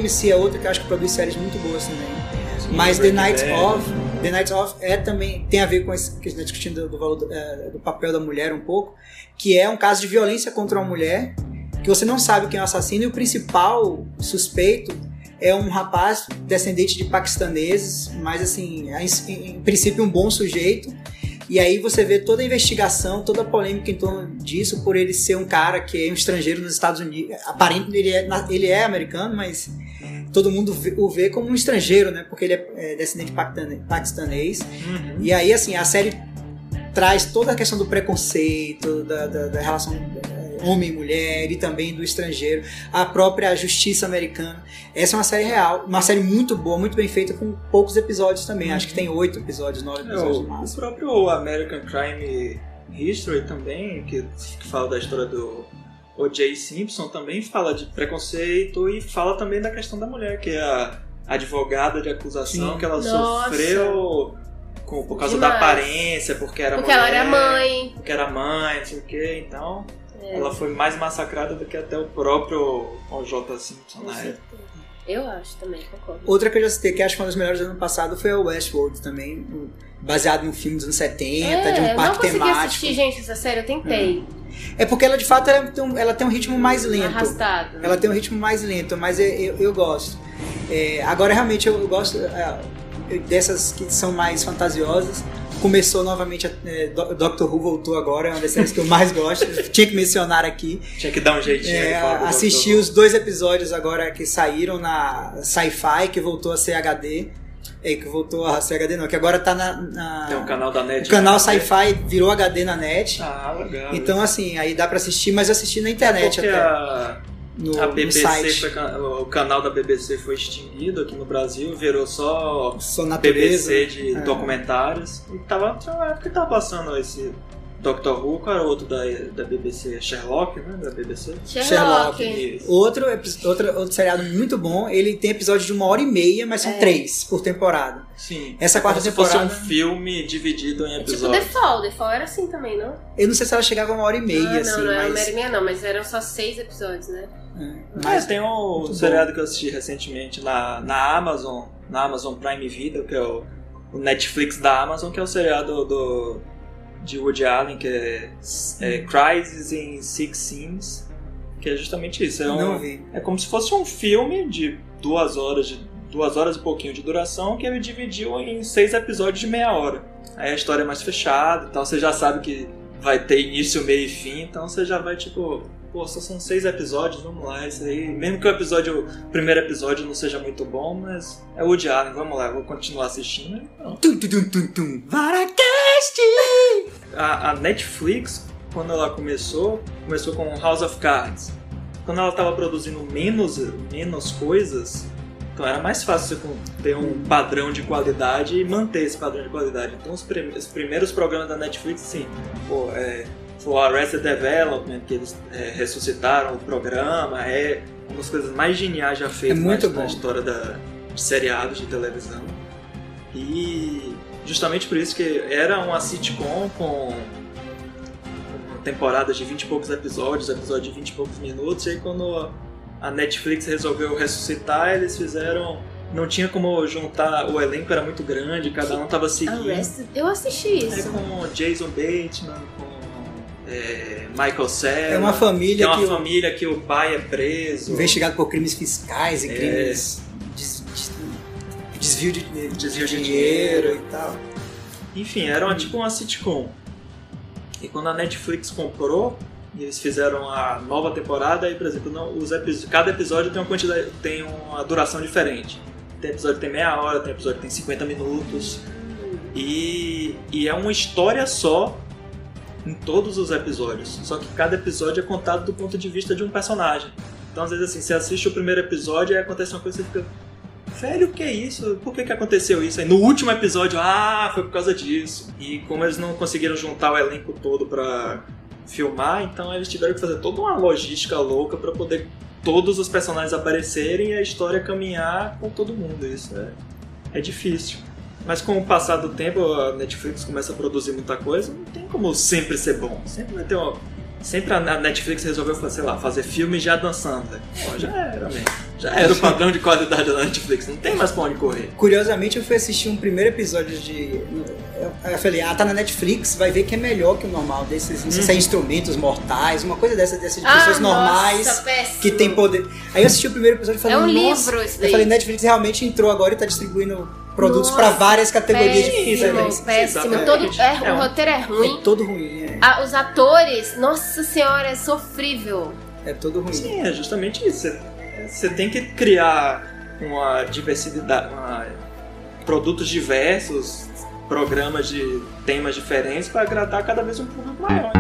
AMC é outra que eu acho que produz séries muito boas também. Sim, Mas The Breaking Night Bad. Of, The Night Of é também tem a ver com esse que a gente está discutindo do, do valor do, é, do papel da mulher um pouco, que é um caso de violência contra uma mulher que você não sabe quem é o assassino e o principal suspeito é um rapaz descendente de paquistaneses, mas assim, em, em princípio um bom sujeito. E aí você vê toda a investigação, toda a polêmica em torno disso, por ele ser um cara que é um estrangeiro nos Estados Unidos. Aparentemente ele é, ele é americano, mas todo mundo vê- o vê como um estrangeiro, né? Porque ele é, é descendente paquistanês. Uhum. E aí, assim, a série traz toda a questão do preconceito, da, da- da relação homem e mulher e também do estrangeiro, a própria justiça americana. Essa é uma série real, uma série muito boa, muito bem feita, com poucos episódios também. Acho que tem oito episódios, nove É, episódios no o, o próprio American Crime History também, que, que fala da história do O.J. Simpson, também fala de preconceito e fala também da questão da mulher, que é a advogada de acusação, Sim. que ela Nossa. sofreu com, por causa Demais. da aparência, porque era Porque mulher, ela era mãe. Porque era mãe, não sei o que, então É, ela foi mais massacrada do que até o próprio O.J. Simpson na época. certeza. Eu acho também, concordo. Outra que eu já citei, que acho que foi uma das melhores do ano passado, foi o Westworld também, um- baseado num filme dos anos 70, de É, um eu não parque consegui temático. assistir, gente, essa série. Eu tentei. É porque ela de fato ela tem um, ela tem um ritmo mais lento. Arrastado. Ela tem um ritmo mais lento, mas eu, eu, eu gosto. É, agora realmente eu, gosto é, dessas que são mais fantasiosas. Começou novamente, é, Do- Doctor Who voltou agora, é uma das séries que eu mais gosto. Tinha que mencionar aqui. Tinha que dar um jeitinho É, assisti Dr. os dois episódios agora que saíram na Sci-Fi, que voltou a ser HD. É, que voltou a ser HD não, que agora tá na. na- Tem um canal da net. o canal? Sci-Fi virou HD na net. Ah, legal. Então, assim, aí dá pra assistir, mas eu assisti na internet Porque até. a, No, a BBC foi, o canal da BBC foi extinguido aqui no Brasil, virou só Só natureza. BBC de É. documentários. E tava, tinha uma época que tava passando esse Doctor Who, qual era o outro da, da BBC? Sherlock, né? Da BBC. Sherlock. Isso. Outro, outro, outro seriado muito bom. Ele tem episódios de uma hora e meia, mas são É. três por temporada. Sim. Essa É quarta como se fosse temporada- um filme dividido em É tipo episódios. The Fall. The Fall era assim também, não? Eu não sei se ela chegava a uma hora e meia, ah, não, assim, não era uma mas. hora e meia, não, mas eram só seis episódios, né? é, Mas mas tem um seriado que eu assisti recentemente na, na Amazon, na Amazon Prime Video, que é o, o Netflix da Amazon, que é o seriado do, de Woody Allen, que é, é Crisis in Six Scenes, que é justamente isso. É, um, é como se fosse um filme de duas horas de duas horas e pouquinho de duração que ele dividiu em seis episódios de meia hora. Aí a história é mais fechada, então você já sabe que vai ter início, meio e fim, então você já vai tipo, pô, só são seis episódios, vamos lá, isso aí. Mesmo que o episódio, o primeiro episódio não seja muito bom, mas é o Woody Allen, vamos lá, vou continuar assistindo. Então. Tum, tum, tum, tum, tum. A, a Netflix, quando ela começou, começou com House of Cards. Quando ela estava produzindo menos, menos coisas, então era mais fácil você ter um padrão de qualidade e manter esse padrão de qualidade. Então os, prim os primeiros programas da Netflix, sim, pô, é, foi Arrested Development, que eles é, ressuscitaram o programa, é uma das coisas mais geniais já feitas É na, na história da, de seriados de televisão. E justamente por isso que era uma sitcom com temporadas de 20 e poucos episódios, episódio de 20 e poucos minutos, e aí quando a Netflix resolveu ressuscitar, eles fizeram. Não tinha como juntar, o elenco era muito grande, cada um tava seguindo. Arrested. Eu assisti É isso. com Jason Bateman, com é, Michael Cera. É uma família que é uma que o- família que o pai é preso. Investigado por crimes fiscais e É. crimes. Des- des- desvio de, Desvio de dinheiro e tal. Enfim, era uma, tipo uma sitcom. E quando a Netflix comprou, e eles fizeram a nova temporada, aí, por exemplo, não, os epi- cada episódio tem uma quantidade, tem uma duração diferente. Tem episódio que tem meia hora, tem episódio que tem 50 minutos. E, e é uma história só em todos os episódios. Só que cada episódio é contado do ponto de vista de um personagem. Então, às vezes, assim, você assiste o primeiro episódio e aí acontece uma coisa e você fica. Velho, o que é isso? Por que, que aconteceu isso? Aí no último episódio, ah, foi por causa disso. E como eles não conseguiram juntar o elenco todo pra filmar, então eles tiveram que fazer toda uma logística louca pra poder todos os personagens aparecerem e a história caminhar com todo mundo. Isso é, é difícil. Mas com o passar do tempo, a Netflix começa a produzir muita coisa, não tem como sempre ser bom. Sempre vai ter uma. Sempre a Netflix resolveu, sei lá, fazer filmes de Adam Sandler. Pô, já era, man. Já era o padrão de qualidade da Netflix, não tem mais pra onde correr. Curiosamente, eu fui assistir um primeiro episódio de. Eu eu falei, ah, tá na Netflix, vai ver que é melhor que o normal desses. Não sei se é Uhum. instrumentos mortais, uma coisa dessa, dessas de Ah, pessoas normais nossa, que tem poder. Aí eu assisti o primeiro episódio e falei, É um nossa. livro isso Eu daí. falei, Netflix realmente entrou agora e tá distribuindo produtos pra várias categorias péssimo, diferentes. péssimo. Todo, é, É o roteiro é ruim. É todo ruim, é, Ah, os atores, nossa senhora, é sofrível. é todo ruim. Sim, é justamente isso. Você- Você tem que criar uma diversidade, uma- produtos diversos, programas de temas diferentes para agradar cada vez um público maior.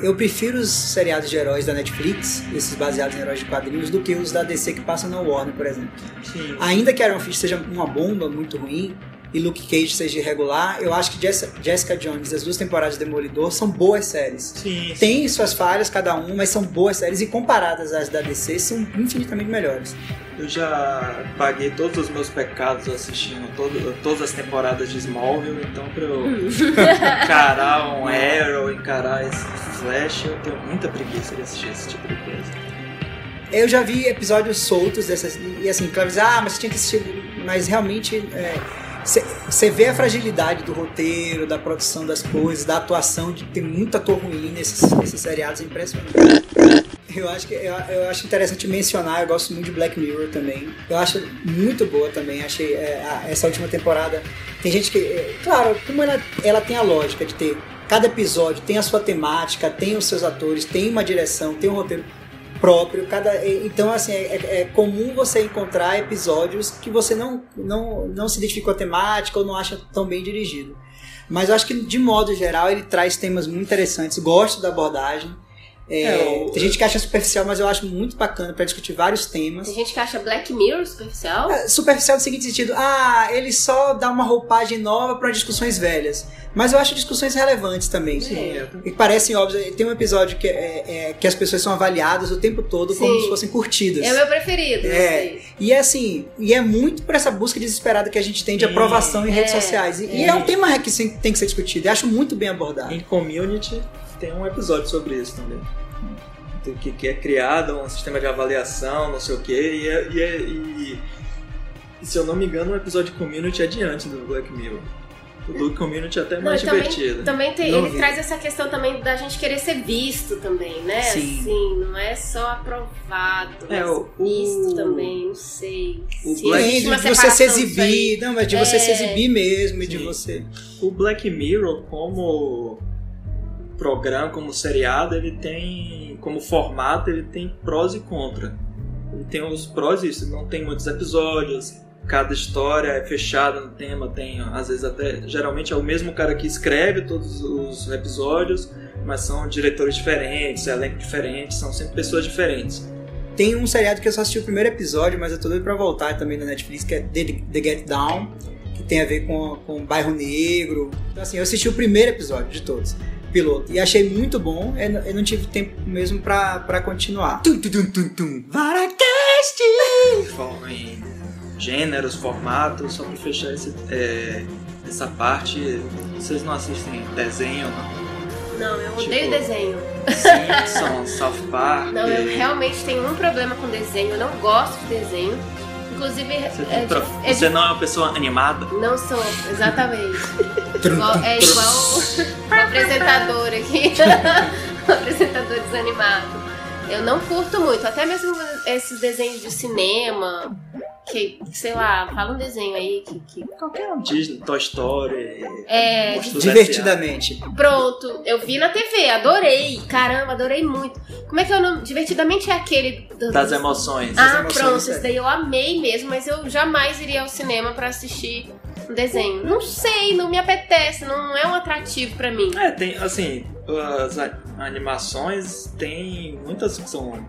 Eu prefiro os seriados de heróis da Netflix, esses baseados em heróis de quadrinhos, do que os da DC que passam na Warner, por exemplo. Sim. Ainda que Iron Fist seja uma bomba muito ruim e Luke Cage seja irregular, eu acho que Jess- Jessica Jones e as duas temporadas de Demolidor são boas séries. Sim, Tem suas falhas cada um, mas são boas séries e comparadas às da DC são infinitamente melhores. Eu já paguei todos os meus pecados assistindo todo- todas as temporadas de Smallville, então pra eu encarar um Arrow, encarar esse Flash, eu tenho muita preguiça de assistir esse tipo de coisa. Eu já vi episódios soltos dessas. E assim, claro, ah, mas você tinha que assistir. Mas realmente. Você vê a fragilidade do roteiro, da produção das coisas, da atuação, de tem muito ator ruim nesses, nesses seriados, é impressionante. Eu acho, que, eu, eu acho interessante mencionar, eu gosto muito de Black Mirror também. Eu acho muito boa também, achei é, a- essa última temporada. Tem gente que. é, claro, como ela, ela tem a lógica de ter. Cada episódio tem a sua temática, tem os seus atores, tem uma direção, tem um roteiro próprio. Cada, então, assim, é, é- é comum você encontrar episódios que você não, não, não se identifica com a temática ou não acha tão bem dirigido. Mas eu acho que, de modo geral, ele traz temas muito interessantes. Gosto da abordagem. É, É, o- tem gente que acha superficial, mas eu acho muito bacana para discutir vários temas. Tem gente que acha Black Mirror superficial. É, Superficial no seguinte sentido, ah, ele só dá uma roupagem nova para discussões velhas. Mas eu acho discussões relevantes também. Sim, eu E parecem óbvios. Tem um episódio que, é, é, que as pessoas são avaliadas o tempo todo como Sim. se fossem curtidas. É o meu preferido. É. E é assim, e é muito por essa busca desesperada que a gente tem de aprovação em redes É, sociais. E e é. é um tema que tem que ser discutido. E acho muito bem abordado. Em Community tem um episódio sobre isso também. Do Que, que é criado um sistema de avaliação, não sei o quê, e, é- e, é- e- e, se eu não me engano, o episódio de Community é diante do Black Mirror. O do Community é até Não, mais também, divertido. também tem, Não ele vi. traz essa questão também da gente querer ser visto também, né? Sim. Assim, não é só aprovado, É, mas o- visto o- também, não sei. o Se Black- Sim, uma de você se exibir, não, mas de você se É. exibir mesmo e de Sim. você. O Black Mirror, como programa, como seriado, ele tem, como formato, ele tem prós e contra. Ele tem os prós isso, não tem muitos episódios, cada história é fechada no tema, tem, às vezes até, geralmente é o mesmo cara que escreve todos os episódios, mas são diretores diferentes, elenco diferentes, são sempre pessoas diferentes. Tem um seriado que eu só assisti o primeiro episódio, mas eu tô doido pra voltar também na Netflix, que é The, The Get Down, que tem a ver com, com o bairro negro. Então, assim, eu assisti o primeiro episódio de todos, piloto, e achei muito bom. Eu, não- eu não tive tempo mesmo pra, pra continuar. Tum, tum, tum, tum, tum. Varacast! Em gêneros, formatos, só pra fechar esse, é, essa parte, vocês não assistem desenho, não? Não, eu Tipo, odeio desenho. Simpsons, South Park. Não, eu realmente tenho um problema com desenho, eu não gosto de desenho. Inclusive, Você, é, pro- é você não é uma pessoa animada? não sou, exatamente. Igual- é igual o apresentador aqui. o apresentador desanimado. Eu não curto muito, até mesmo esses desenhos de cinema. Que, sei lá, fala um desenho aí que. que- Qualquer um. Disney, Toy Story. É, Divertidamente. Pronto, eu vi na TV, adorei. Caramba, adorei muito. Como é que é o nome? Divertidamente é aquele. do- Das emoções. Das Ah, emoções, pronto, é. esse daí eu amei mesmo, mas eu jamais iria ao cinema pra assistir desenho. Não sei, não me apetece, não é um atrativo pra mim. É, tem, assim, as animações tem muitas que são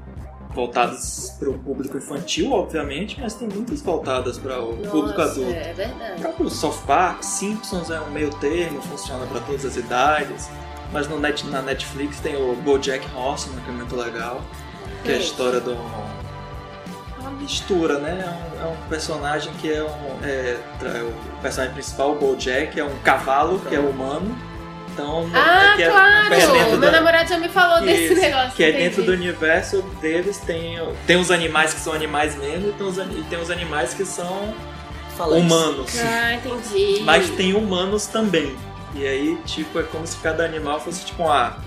voltadas para o público infantil, obviamente, mas tem muitas voltadas para o público Nossa, adulto. É O verdade. próprio South Park, Simpsons é um meio termo, funciona para todas as idades. Mas no net, na Netflix tem o BoJack Horseman, que é muito legal. Que é a história do... Uma mistura, né? É um, é um personagem que é um... É, tra- o personagem principal, o BoJack, é um cavalo que é humano. Então, Ah, que é, claro! é Meu da- namorado já me falou desse Isso, negócio. que é entendi. dentro do universo deles tem, tem os animais que são animais mesmo e tem os, ani- e tem os animais que são humanos. Ah, entendi. Mas tem humanos também. E aí, tipo, é como se cada animal fosse tipo uma,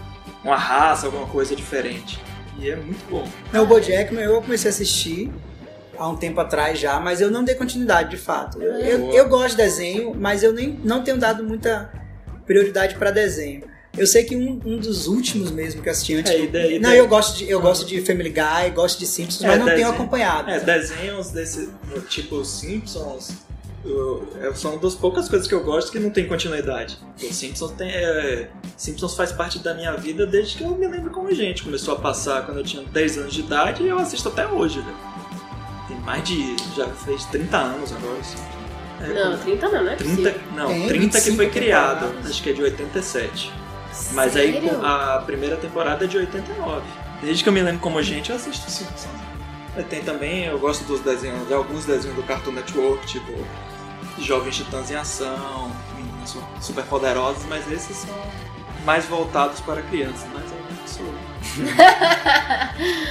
uma raça, alguma coisa diferente. E é muito bom. Não, o Bojack eu comecei a assistir há um tempo atrás já, mas eu não dei continuidade de fato. Eu, eu, eu gosto de desenho, mas eu nem não tenho dado muita prioridade pra desenho. Eu sei que um, um dos últimos mesmo que eu assisti antes. É, e daí- não, daí- eu gosto de eu gosto de Family Guy, gosto de Simpsons, É, mas não tenho desenho. acompanhado. É, desenhos desse tipo Simpsons eu- é- são das poucas coisas que eu gosto que não tem continuidade. O Simpsons tem. é, Simpsons faz parte da minha vida desde que eu me lembro como gente. Começou a passar quando eu tinha 10 anos de idade e eu assisto até hoje, velho. Mais de. já fez 30 anos agora. Assim. É, Não, 30 não, não é 30, possível. não, Tem 30 que foi 25 criado, temporadas. acho que é de 87. Mas aí Sério? com- a primeira temporada é de 89. Desde que eu me lembro como gente, eu assisto Simpsons. Aí Tem também, eu gosto dos desenhos, de alguns desenhos do Cartoon Network, tipo Jovens Titãs em Ação, Meninas Su- Super Poderosas, mas esses são mais voltados para crianças, mas sou.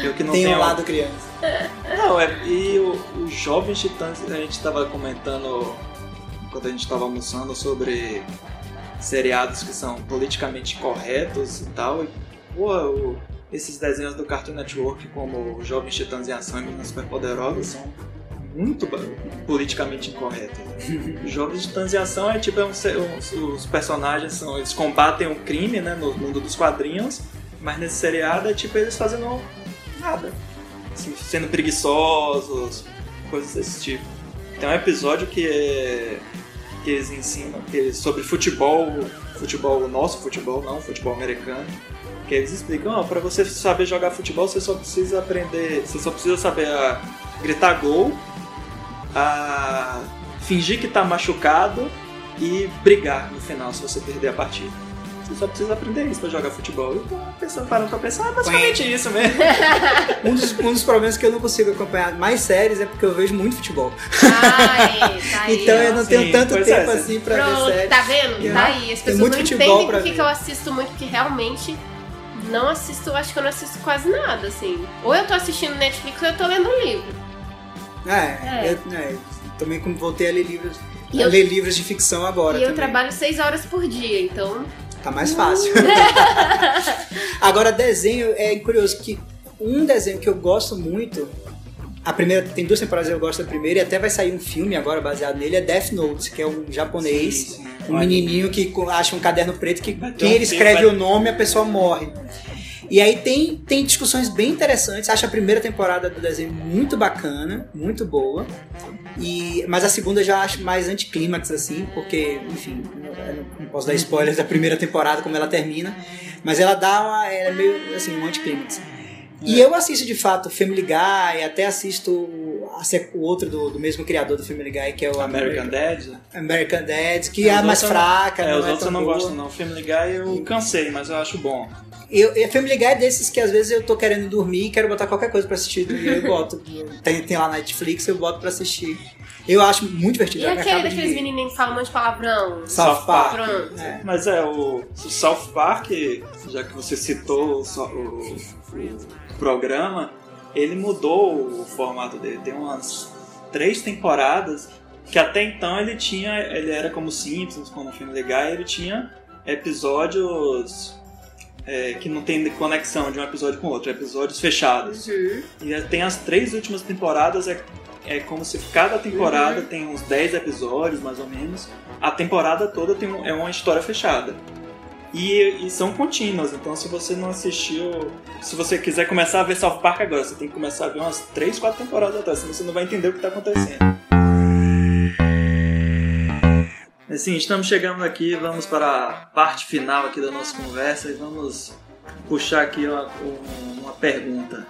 eu que não tem tenho um lado criança. não, é, e o, os jovens titãs, a gente estava comentando quando a gente estava almoçando sobre seriados que são politicamente corretos e tal. E, pô, o- esses desenhos do Cartoon Network, como Jovens Titãs em Ação e Meninas Superpoderosas, são muito politicamente incorretos. Os Jovens Titãs em Ação é tipo, é um os, os personagens são, eles combatem o crime, né, no mundo dos quadrinhos, mas nesse seriado é tipo eles fazendo nada assim, sendo preguiçosos, coisas desse tipo. Tem um episódio que é que eles ensinam que eles- sobre futebol, futebol nosso futebol, não futebol americano, que eles explicam, ó, para você saber jogar futebol, você só precisa aprender, você só precisa saber a gritar gol, a fingir que tá machucado e brigar no final se você perder a partida. Você só precisa aprender isso pra jogar futebol. Eu tô pensando, parando pra pensar, é basicamente isso mesmo. Um dos, um dos problemas que eu não consigo acompanhar mais séries é porque eu vejo muito futebol. Ai, tá aí, então eu não Sim, tenho tanto pois é, tempo você- assim pra Pronto, ver séries. tá vendo? Tá aí. As pessoas muito não futebol entendem por que eu assisto muito, porque realmente não assisto, acho que eu não assisto quase nada, assim. Ou eu tô assistindo Netflix ou eu tô lendo um livro. É, É. Eu, é, também como voltei a ler livros. E a eu- ler livros de ficção agora E eu também. trabalho seis horas por dia, então. Tá mais fácil. Agora, desenho, é curioso que um desenho que eu gosto muito, a primeira, tem duas temporadas que eu gosto da primeira, e até vai sair um filme agora baseado nele, é Death Note, que é um japonês, Sim, sim. um menininho que acha um caderno preto que quem ele escreve vai- o nome, a pessoa morre. E aí tem, tem discussões bem interessantes. Acho a primeira temporada do desenho muito bacana, muito boa. E, mas a segunda já acho mais anticlímax, assim, porque, enfim, não posso dar spoilers da primeira temporada, como ela termina. Mas ela dá uma. Ela é meio assim, um anticlímax. E eu assisto de fato Family Guy, até assisto a o outro do, do mesmo criador do Family Guy, que é o American Dad. American Dad, que É, é, os mais fraca. É, não os é outros eu não boa. gosto não. Family Guy eu cansei, mas eu acho bom. Eu, e Family Guy é desses que às vezes eu tô querendo dormir e quero botar qualquer coisa pra assistir. E eu boto. Tem, tem lá na Netflix, eu boto pra assistir. Eu acho muito divertido. E aquele daqueles de... menininhos que falam um monte de palavrão? South Park. É. Mas é, o, o South Park, já que você citou o, o- o programa, ele mudou o formato dele. Tem umas três temporadas que até então ele tinha. Ele era como Simpsons, como Family Guy, ele tinha episódios é, que não tem conexão de um episódio com outro, episódios fechados. Uhum. E tem as três últimas temporadas, é, é como se cada temporada tem uns 10 episódios, mais ou menos. A temporada toda tem um- é uma história fechada. E, e são contínuas, então se você não assistiu. Se você quiser começar a ver South Park agora, você tem que começar a ver umas 3, 4 temporadas atrás, senão você não vai entender o que está acontecendo. Assim, estamos chegando aqui, vamos para a parte final aqui da nossa conversa e vamos puxar aqui uma, uma pergunta.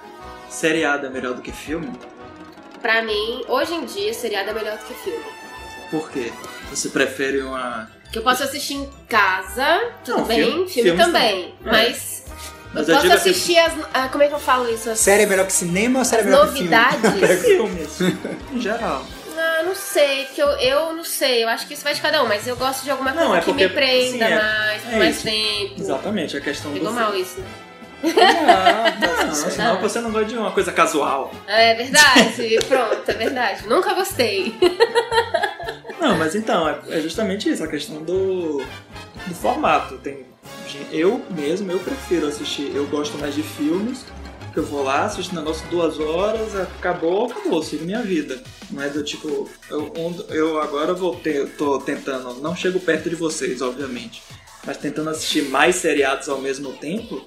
Seriado é melhor do que filme? Pra mim, hoje em dia, seriado é melhor do que filme. Por quê? Você prefere uma. Que eu posso assistir em casa, tudo Não, bem, filme- filme, também. também. Mas, Mas eu posso assim- assistir as. ah, como é que eu falo isso? As, Série é melhor que cinema ou série é melhor que filme? novidades. Filmes, em geral. Ah, não sei, porque eu, eu não sei, eu acho que isso vai de cada um, mas eu gosto de alguma Não, coisa é que porque- me prenda sim, é- mais, por é mais isso. tempo. Exatamente, a questão Pegou do. mal isso, né? Não, não, senão você não gosta de uma coisa casual. É verdade, pronto, é verdade. Nunca gostei. Não, mas então, é é justamente isso, a questão do, do formato. Tem, eu mesmo, eu prefiro assistir, eu gosto mais de filmes, que eu vou lá, assisto um negócio duas horas, acabou, acabou, sigo minha vida. É do tipo, eu, eu agora vou ter, tô tentando, não chego perto de vocês, obviamente, mas tentando assistir mais seriados ao mesmo tempo,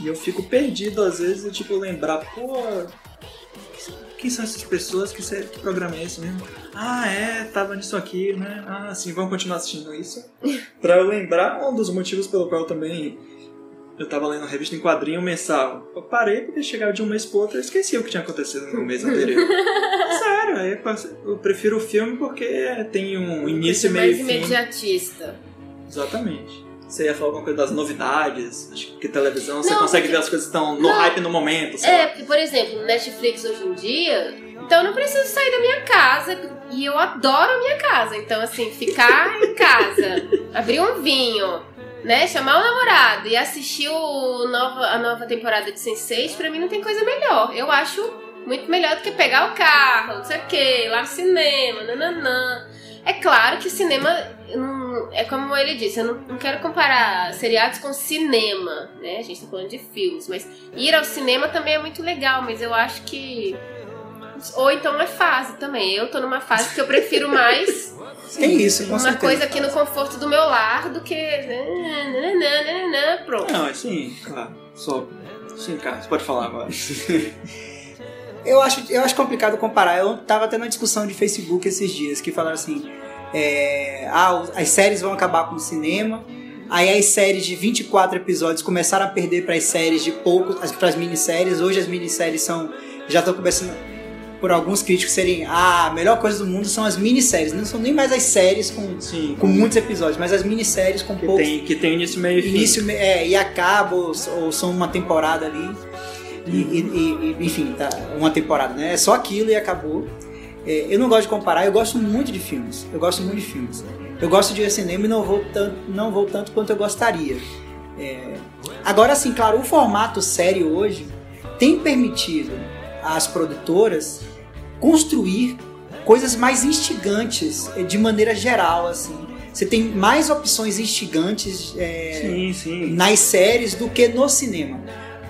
e eu fico perdido às vezes, tipo, lembrar, pô, quem são essas pessoas? Que, sé- que programa é esse mesmo? Ah, é, tava nisso aqui, né? Ah, sim, vamos continuar assistindo isso. pra eu lembrar um dos motivos pelo qual também eu tava lendo revista em quadrinho mensal. Eu parei porque chegava de um mês pro outro e eu esqueci o que tinha acontecido no mês anterior. Sério, aí eu eu prefiro o filme porque tem um início, Coisa meio mais fim. imediatista. Exatamente. Você ia falar alguma coisa das novidades, acho que televisão, você Não, consegue porque- ver as coisas que estão no Não. hype no momento, sei É, lá. porque, por exemplo, no Netflix hoje em dia, então eu não preciso sair da minha casa. E eu adoro a minha casa. Então, assim, ficar em casa, abrir um vinho, né? Chamar o namorado e assistir o nova, a nova temporada de Sense8, pra mim não tem coisa melhor. Eu acho muito melhor do que pegar o carro, não sei o que, lá no cinema, nananã. É claro que cinema, é como ele disse, eu não, não quero comparar seriados com cinema, né? A gente tá falando de filmes, mas ir ao cinema também é muito legal, mas eu acho que. Ou então é fase também. Eu tô numa fase que eu prefiro mais Tem isso, com uma certeza. coisa aqui no conforto do meu lar do que. nananana, Pronto. Não, é sim, claro. Só. Sim, cara, você pode falar agora. Eu acho, eu acho complicado comparar. Eu tava tendo uma discussão de Facebook esses dias que falaram assim: é, ah, as séries vão acabar com o cinema. Aí as séries de 24 episódios começaram a perder para as séries de poucos, para as minisséries. Hoje as minisséries são já estão começando por alguns críticos serem ah, a melhor coisa do mundo são as minisséries. Não são nem mais as séries com, Sim, com muitos episódios, mas as minisséries com que poucos tem, que tem início, meio e fim. início é, e acaba, ou, ou são uma temporada ali. E, e- e- enfim, tá, uma temporada, né? É só aquilo e acabou. É, eu não gosto de comparar, eu gosto muito de filmes. Eu gosto muito de filmes. Eu gosto de cinema e não vou tanto, não vou tanto quanto eu gostaria. É, agora, sim, claro, o formato série hoje tem permitido às produtoras construir coisas mais instigantes eh, de maneira geral, assim. Você tem mais opções instigantes é, Sim, sim. nas séries do que no cinema.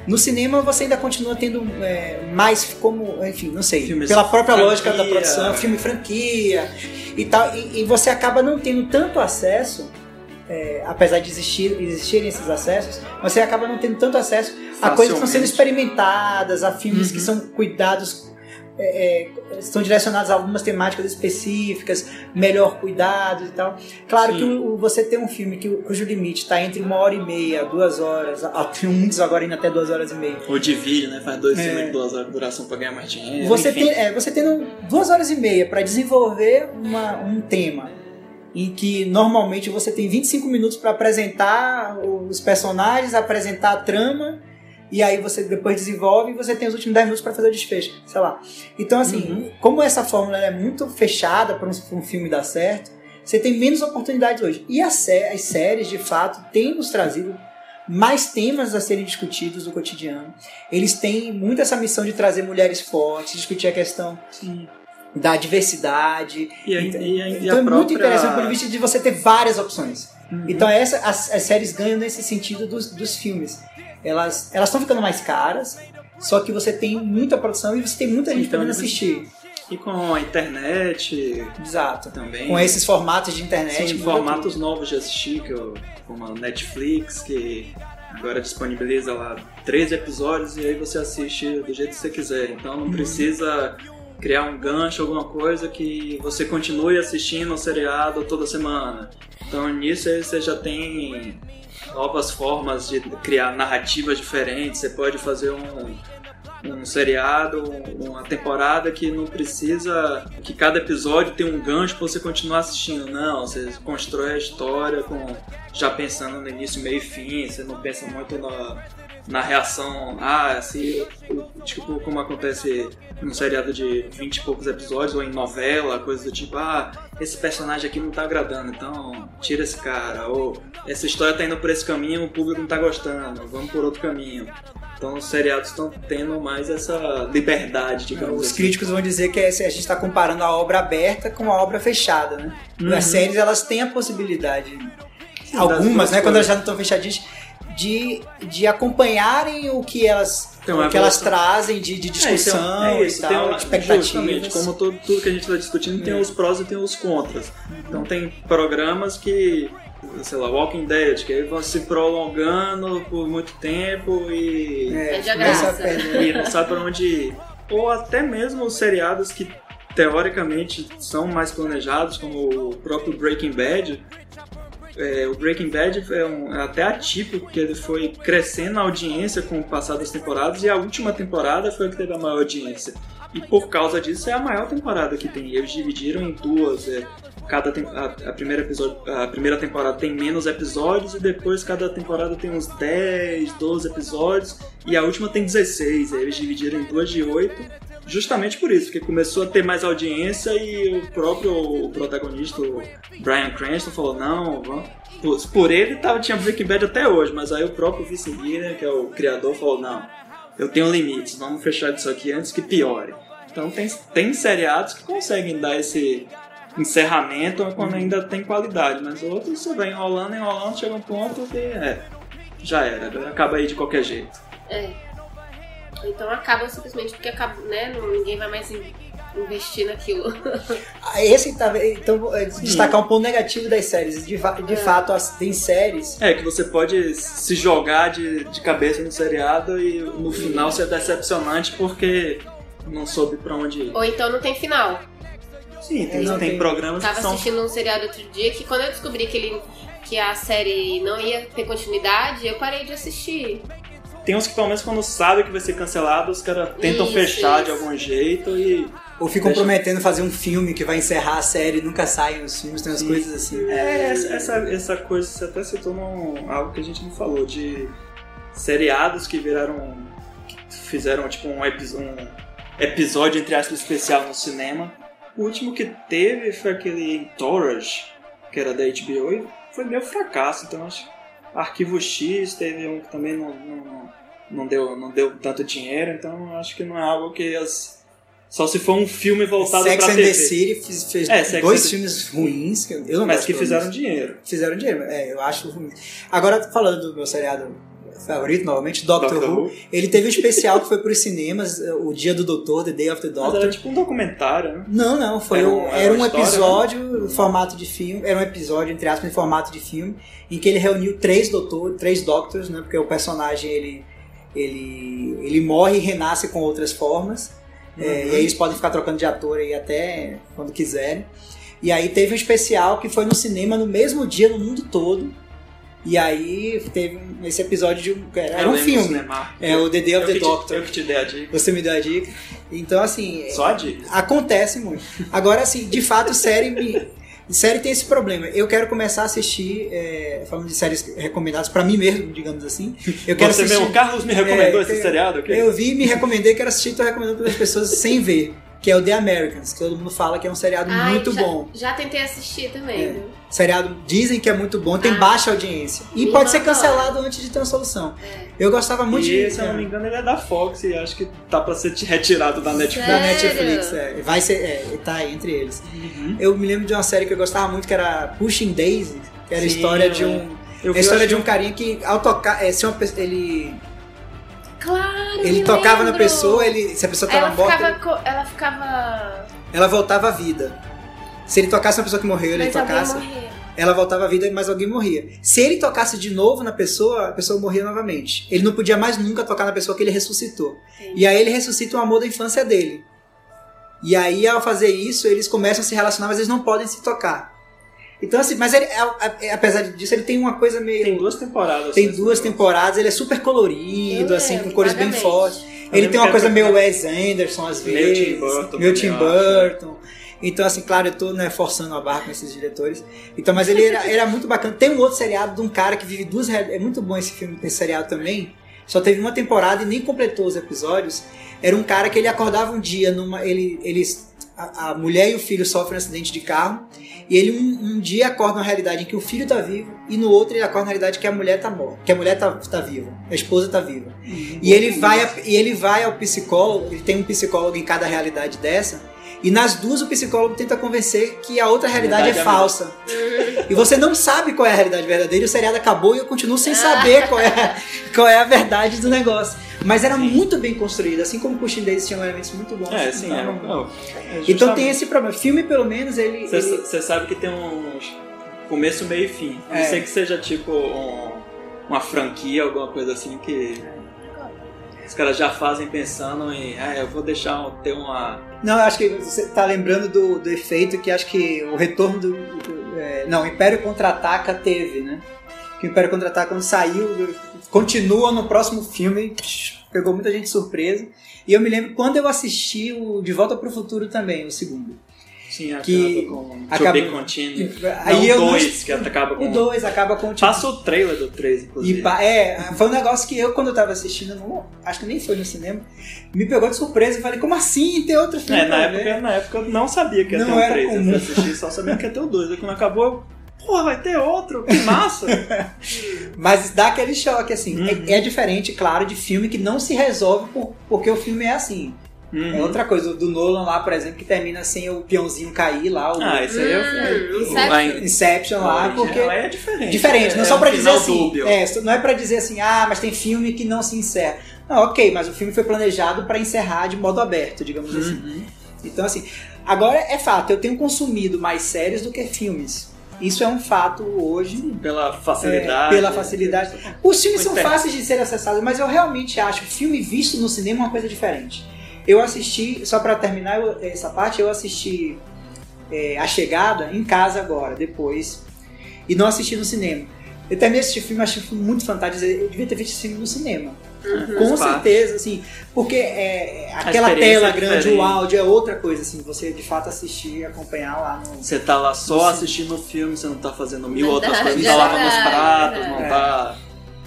No cinema você ainda continua tendo é, mais como, enfim, não sei, Filmes pela própria lógica da franquia. produção, filme franquia e tal, e, e você acaba não tendo tanto acesso, é, apesar de existir, existirem esses acessos, você acaba não tendo tanto acesso a coisas que estão sendo experimentadas, a filmes que Uhum. são cuidados, é, é, estão direcionados a algumas temáticas específicas, melhor cuidados e tal. Claro Sim. que o- o- você tem um filme que, cujo limite está entre uma hora e meia, duas horas, a- tem muitos agora indo até duas horas e meia. Ou divide, né? Faz dois É. filmes de duas horas de duração pra ganhar mais dinheiro. Você, enfim. tem, é, você tendo duas horas e meia para desenvolver uma- um tema em que normalmente você tem 25 minutos para apresentar os personagens, apresentar a trama, e aí você depois desenvolve e você tem os últimos 10 minutos para fazer o desfecho, sei lá. Então, assim, Uhum. como essa fórmula é muito fechada para um, um filme dar certo, você tem menos oportunidades hoje. E as, as séries, de fato, têm nos trazido mais temas a serem discutidos do cotidiano. Eles têm muito essa missão de trazer mulheres fortes, discutir a questão Sim. da diversidade. E, Então, e, e então é muito própria... interessante do ponto de vista de você ter várias opções. Uhum. Então essa, as, as séries ganham nesse sentido dos, dos filmes. Elas elas estão ficando mais caras, só que você tem muita produção e você tem muita gente podendo então, assistir. E com a internet Exato. também. Com esses formatos de internet. Sim, formatos novos de assistir, que eu, como a Netflix, que agora disponibiliza lá 13 episódios e aí você assiste do jeito que você quiser. Então Uhum. não precisa criar um gancho, alguma coisa que você continue assistindo o seriado toda semana. Então nisso aí você já tem novas formas de criar narrativas diferentes. Você pode fazer um, um seriado, uma temporada que não precisa que cada episódio tenha um gancho pra você continuar assistindo. Não, você constrói a história com já pensando no início, meio e fim. Você não pensa muito na, na reação. Ah, se tipo como acontece num seriado de 20 e poucos episódios ou em novela, coisa do tipo, ah, esse personagem aqui não tá agradando, então tira esse cara. Ou essa história tá indo por esse caminho, o público não tá gostando, vamos por outro caminho. Então os seriados estão tendo mais essa liberdade, digamos Os assim. críticos vão dizer que é- a gente está comparando a obra aberta com a obra fechada, né? Uhum. As séries elas têm a possibilidade, Sim, algumas, né, quando elas já não estão fechadinhas, de, de acompanharem o que elas, Tem o uma que elas trazem de, de discussão É, isso, e tem tal, uma, de expectativas. Justamente, como todo, tudo que a gente está discutindo, tem É. os prós e tem os contras. Então tem programas que, sei lá, Walking Dead, que aí vão se prolongando por muito tempo e, É, começa graça. e não sabe para onde ir. Ou até mesmo os seriados que teoricamente são mais planejados, como o próprio Breaking Bad. É, o Breaking Bad é, um, é até atípico, porque ele foi crescendo a audiência com o passar das temporadas e a última temporada foi a que teve a maior audiência. E por causa disso é a maior temporada que tem. Eles dividiram em duas. é, cada a, a primeira a primeira temporada tem menos episódios e depois cada temporada tem uns 10, 12 episódios e a última tem 16. Aí eles dividiram em duas de 8. Justamente por isso, porque começou a ter mais audiência e o próprio protagonista, o Brian Cranston, falou: não, vamos. Por, ele tava, tinha Breaking Bad até hoje, mas aí o próprio Vince Gilligan, que é o criador, falou: não, eu tenho limites, vamos fechar isso aqui antes que piore. Então tem, tem seriados que conseguem dar esse encerramento quando ainda tem qualidade, mas outros você vai enrolando, enrolando, chega um ponto que é, já era, acaba aí de qualquer jeito. É. Então acaba simplesmente porque acaba, né? Ninguém vai mais in- investir naquilo. Ah, Esse tá, então vou, é, destacar um ponto negativo das séries. De, de É. fato, as- tem séries. É, que você pode se jogar de, de cabeça no seriado e no final ser decepcionante porque não soube pra onde ir. Ou então não tem final. Sim, tem, Não tem tem- programas Tava que são. assistindo um seriado outro dia que quando eu descobri que ele que a série não ia ter continuidade, eu parei de assistir. Tem uns que pelo menos quando sabem que vai ser cancelado, os caras tentam Isso, fechar de isso. algum jeito e. Ou ficam Deixa- prometendo fazer um filme que vai encerrar a série, nunca saem os filmes, tem umas Sim. coisas assim. É, essa, essa, essa coisa você até citou num, algo que a gente não falou, de seriados que viraram. que fizeram tipo um, epi- um episódio, entre aspas, especial no cinema. O último que teve foi aquele Entourage, que era da HBO, e foi meio fracasso, então acho. Arquivo X teve um que também não, não, não, deu, não deu tanto dinheiro, então acho que não é algo que as Só se for um filme voltado Sex pra and TV. the City fez, fez É, Sex dois and filmes ruins, que eu não Mas que fizeram menos. dinheiro. Fizeram dinheiro, é, eu acho ruim. Agora, falando do meu seriado favorito, novamente, Doctor, Doctor Who, Who. ele teve um especial que foi pros cinemas, eh, o Dia do Doutor, The Day of the Mas Doctor. era tipo um documentário, né? Não, não, foi Era um, era um história, episódio em formato de filme, era um episódio, entre aspas, em formato de filme, em que ele reuniu três doutores, três doctors, né, porque o personagem, ele, ele, ele morre e renasce com outras formas, é, e aí eles podem ficar trocando de ator aí até quando quiserem. E aí teve um especial que foi no cinema no mesmo dia no mundo todo, e aí teve esse episódio de um, era Eu um filme, é o The Day of Eu the que te- Doctor. Eu que te dei a dica. Você me deu a dica. Então, assim, Só a dica. Acontece muito. Agora, assim, de fato, série me- Série tem esse problema. Eu quero começar a assistir, é, falando de séries recomendadas pra mim mesmo, digamos assim. Eu quero Você assistir. mesmo, o Carlos me recomendou É, esse eu- seriado aqui? Eu vi e me recomendei, quero assistir, tô recomendando para as pessoas sem ver. Que é o The Americans, que todo mundo fala que é um seriado Ai, muito já, bom. Já tentei assistir também, É. Seriado dizem que é muito bom, tem Ah. baixa audiência. E pode ser cancelado antes de ter uma solução. É. Eu gostava muito e, de. se eu não me engano, ele é da Fox e acho que tá pra ser retirado da Netflix. da? Netflix, é. Vai ser. É, tá aí entre eles. Uhum. Eu me lembro de uma série que eu gostava muito que era Pushing Daisy, que era a história de um. Eu a história de um carinha que, ao tocar. É, se uma ele Claro, ele me tocava na lembro. pessoa, ele, se a pessoa Ela tava morta, ficava, co- ela ficava. ela voltava à vida. Se ele tocasse na pessoa que morreu, ele Mas tocasse, ela voltava à vida, mas alguém morria. Se ele tocasse de novo na pessoa, a pessoa morria novamente. Ele não podia mais nunca tocar na pessoa que ele ressuscitou. Entendi. E aí ele ressuscita o amor da infância dele. E aí, ao fazer isso, eles começam a se relacionar, mas eles não podem se tocar. Então, assim, mas ele, a- apesar disso, ele tem uma coisa meio. Tem duas temporadas. Tem esse duas temporadas, ele é super colorido, Eu assim, com cores bem fortes. Ele tem uma coisa meio Wes Anderson, às vezes. Tim Burton Meio também, Tim acho. Burton. Então, assim, claro, eu tô né, forçando a barra com esses diretores. Então, mas ele era, era muito bacana. Tem um outro seriado de um cara que vive duas realidades. É muito bom esse filme, esse seriado também. Só teve uma temporada e nem completou os episódios. Era um cara que ele acordava um dia numa. Ele, eles, a, a mulher e o filho sofrem um acidente de carro. E ele um, um dia acorda na realidade em que o filho tá vivo. E no outro ele acorda na realidade que a mulher tá morta. Que a mulher tá, tá viva. A esposa tá viva. E ele vai, e ele vai ao psicólogo, ele tem um psicólogo em cada realidade dessa, e nas duas o psicólogo tenta convencer que a outra realidade Verdade é é falsa. E você não sabe qual é a realidade verdadeira, e o seriado acabou e eu continuo sem saber qual é, qual é a verdade do negócio. Mas era muito bem construído, assim como o Pushing Days tinha elementos muito bons. É, sim, é. Então, não, é então tem esse problema. Filme, pelo menos, ele. Você ele- sabe que tem um começo, meio e fim. A não É. ser que seja tipo um- uma franquia, alguma coisa assim que os caras já fazem pensando em, ah, eu vou deixar ter uma. Não, acho que você tá lembrando do, do efeito que acho que o retorno do. do- é, não, o Império Contra-Ataca teve, né? Que o Império Contra-Ataca, quando saiu, continua no próximo filme, pegou muita gente surpresa. E eu me lembro quando eu assisti o De Volta para o Futuro também, o segundo. Sim, acaba Que com acaba- Continued. Aí eu não- dois, que acaba com. O 2 acaba com tipo, Passa o trailer do 3, inclusive. E é, foi um negócio que eu, quando eu tava assistindo, não, acho que nem foi no cinema, me pegou de surpresa e falei, como assim? Tem outro filme É, na época, ver? na época eu não sabia que ia Não ter um era 3. Eu comum. fui assistir só sabia que ia ter o 2. Aí quando acabou, eu, porra, vai ter outro, que massa! Mas dá aquele choque, assim. Uhum. É, é diferente, claro, de filme que não se resolve por- porque o filme é assim. É Uhum. outra coisa, o do Nolan lá, por exemplo, que termina sem o peãozinho cair lá, o Ah, isso aí é, Hum, o- Inception. Inception lá, o porque... é diferente. Diferente, não é só um pra dizer final assim, dúbio. é, não é pra dizer assim, ah, mas tem filme que não se encerra. Não, ok, mas o filme foi planejado pra encerrar de modo aberto, digamos assim. Uhum. Então, assim, agora é fato, eu tenho consumido mais séries do que filmes. Isso é um fato hoje. Pela é, facilidade. pela facilidade. Os filmes são perto. fáceis de serem acessados, mas eu realmente acho o filme visto no cinema uma coisa diferente. Eu assisti, só pra terminar essa parte, eu assisti é, A Chegada em casa agora, depois, e não assisti no cinema. Eu terminei esse filme, achei um filme muito fantástico. Eu devia ter visto esse filme no cinema. Com Faz parte. certeza, assim, porque é, aquela tela é grande, diferente. o áudio é outra coisa, assim, você de fato assistir e acompanhar lá no. Você tá lá só assistindo o filme, você não tá fazendo mil Verdade, outras coisas, não é tá lavando os pratos, não tá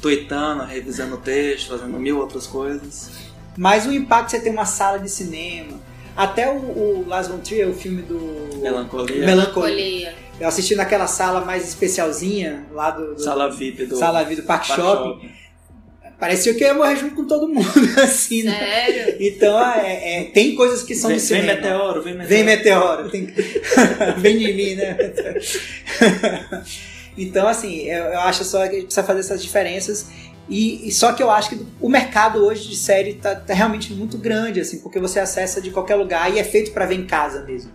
tweetando, revisando o texto, fazendo mil outras coisas. Mas o impacto você ter uma sala de cinema. Até o, o Lars von Trier, o filme do Melancolia. Melancolia. Eu assisti naquela sala mais especialzinha lá do, do Sala VIP do sala VIP do Park, Park Shopping. Shopping. parecia que eu ia morrer junto com todo mundo, assim, né? Sério? Então, é, é, tem coisas que são Vem, do vem cinema. meteoro, vem meteoro. Vem meteoro. Tem... Vem de mim, né? então, assim, eu, eu acho só que a gente precisa fazer essas diferenças. E, e só que eu acho que o mercado hoje de série tá, tá realmente muito grande, assim, porque você acessa de qualquer lugar e é feito pra ver em casa mesmo.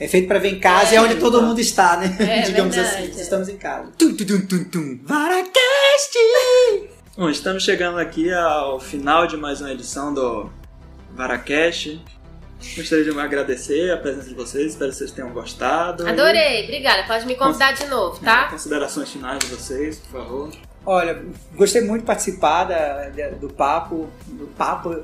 É feito pra ver em casa e é É, onde todo mundo está, né? É, Digamos verdade, assim, é. estamos em casa. Tum, tum, tum, tum, tum. Varacast! Bom, estamos chegando aqui ao final de mais uma edição do Varacast. Gostaria de agradecer a presença de vocês, espero que vocês tenham gostado. Adorei, obrigada. Pode me convidar de novo, E, tá? Considerações finais de vocês, por favor. Olha, gostei muito de participar da- da- do papo. Do papo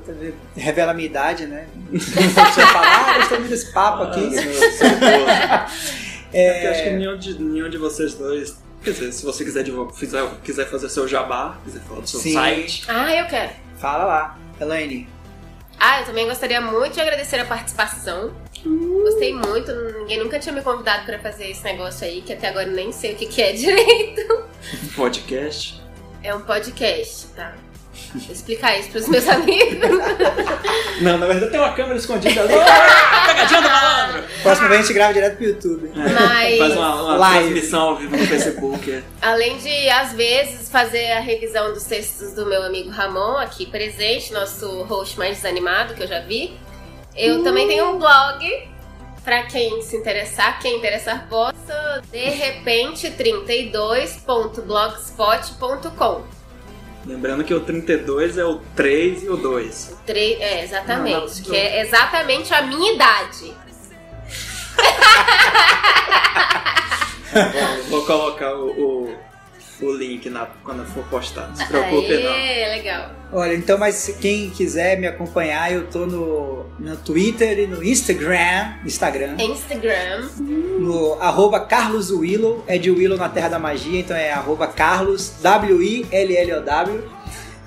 revela a minha idade, né? Não precisa falar, ah, gostei muito desse papo aqui. Ah, povo. É porque eu acho que nenhum de, nenhum de vocês dois. Quer dizer, se você quiser, fizer, quiser fazer seu jabá, quiser falar do seu Sim. site. Ah, eu quero. Fala lá, Elaine. Ah, eu também gostaria muito de agradecer a participação. Gostei muito. Ninguém nunca tinha me convidado pra fazer esse negócio aí, que até agora eu nem sei o que, que é direito. um podcast. É um podcast, tá? Vou explicar isso pros meus amigos. Não, na verdade tem uma câmera escondida. Pegadinha do malandro! Próxima vez a gente grava direto pro YouTube. Mas- Faz uma, uma Live. transmissão ao vivo no Facebook. é. Além de, às vezes, fazer a revisão dos textos do meu amigo Ramon, aqui presente, nosso host mais desanimado que eu já vi, eu também tenho um blog. Pra quem se interessar, quem interessar possa, de repente 32.blogspot.com. Lembrando que o 32 é o 3 e o 2. Tre- É, exatamente. Não, não, que é exatamente a minha idade. Vou colocar o, o, o link na, quando for postar. Não se preocupe, não. Aê, legal. Olha, então, mas quem quiser me acompanhar, eu tô no, no Twitter e no Instagram. Instagram. Instagram. No arroba Carlos Willow. É de Willow na Terra da Magia, então é arroba Carlos W-I-L-L-O-W.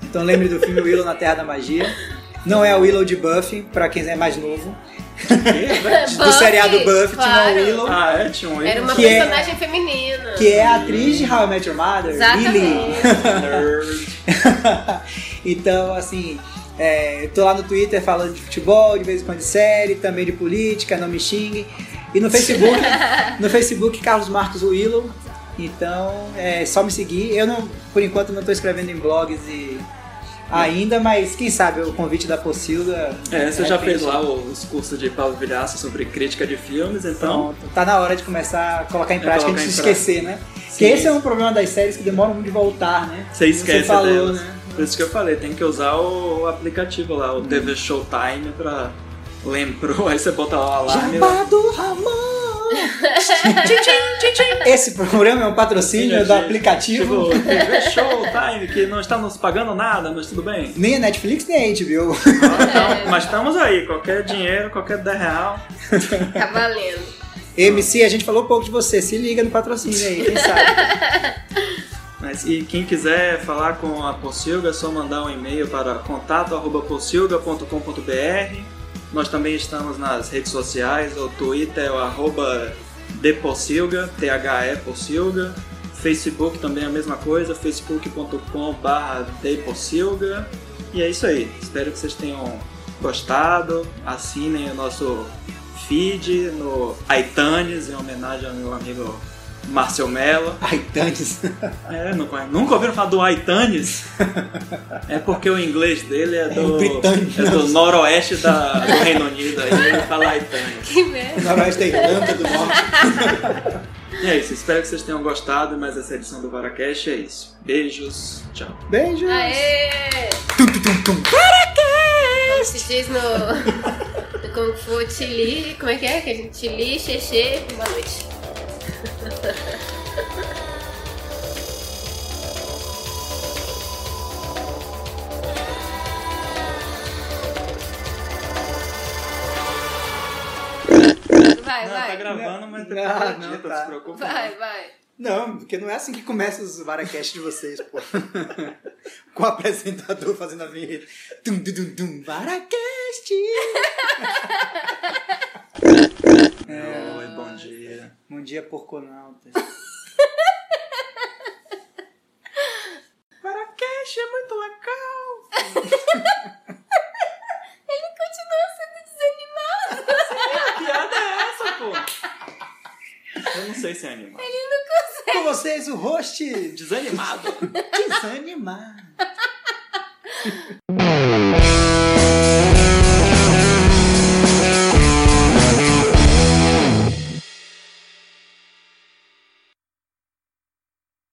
Então lembre do filme Willow na Terra da Magia. Não é o Willow de Buffy, pra quem é mais novo. Do seriado Buffy, claro. uma Willow. Ah, é? Tinha um Era uma Que é- personagem feminina. Que é a atriz de How I Met Your Mother, Lily. Exatamente. nerd. então, assim, é, eu tô lá no Twitter falando de futebol, de vez em quando de série, também de política, não me xingue. E no Facebook, no Facebook, Carlos Marcos Willow. Então, é só me seguir. Eu não, por enquanto, não tô escrevendo em blogs e ainda, mas quem sabe o convite da Pocilda. É, você de já fez lá os cursos de Paulo Vilhaça sobre crítica de filmes, então. Pronto, tá na hora de começar a colocar em É prática em prática. esquecer, né? Sim. Porque esse é um problema das séries que demoram muito de voltar, né? Você esquece Você falou, delas. né? Por isso que eu falei, tem que usar o aplicativo lá, o TV Showtime pra lembrou, aí você bota lá o alarme. Jabá do Ramon! Tchim, tchim, tchim, tchim. Esse programa é um patrocínio do Tipo, aplicativo. TV Showtime, que não está nos pagando nada, mas tudo bem. Nem a Netflix, nem a HBO. Então, mas estamos aí, qualquer dinheiro, qualquer 10 real. Tá valendo. MC, a gente falou pouco de você. Se liga no patrocínio aí, quem sabe? Mas, e quem quiser falar com a Pocilga, é só mandar um e-mail para contato.pocilga.com.br. Nós também estamos nas redes sociais, o Twitter é o arroba depocilga, T-H-E Pocilga. Facebook também é a mesma coisa, facebook.com.br depocilga. E é isso aí, espero que vocês tenham gostado. Assinem o nosso feed no iTunes, em homenagem ao meu amigo Márcio Mello. Ai, Tantes. É, não conhe- nunca ouviram falar do Aitanes? É porque o inglês dele é do, britânico. é do noroeste da- do Reino Unido, aí ele fala Aitanes. Que merda. Noroeste da Irlanda do Norte. E é isso, espero que vocês tenham gostado, mas essa edição do Varacast é isso. Beijos, tchau. Beijos. Aê! Tum, tum, tum, tum. Como se diz no, no Kung Fu Chili. Como é que é? Que a gente Chili, Xexê, boa noite. Vai, não, tá vai. gravando, mas Não, depois não, tá. não se preocupe. Vai, vai. Não, porque não é assim que começa os Varacast de vocês, pô. Com o apresentador fazendo a vinheta. Tum, tum, tum, tum. Varacast! Oi, bom dia. Bom dia, porconautas. Varacast é muito legal. Ele continua sendo desanimado. Que piada é essa, pô? Eu não sei se é animado. Ele não consegue. Com vocês, o host Desanimado. desanimado.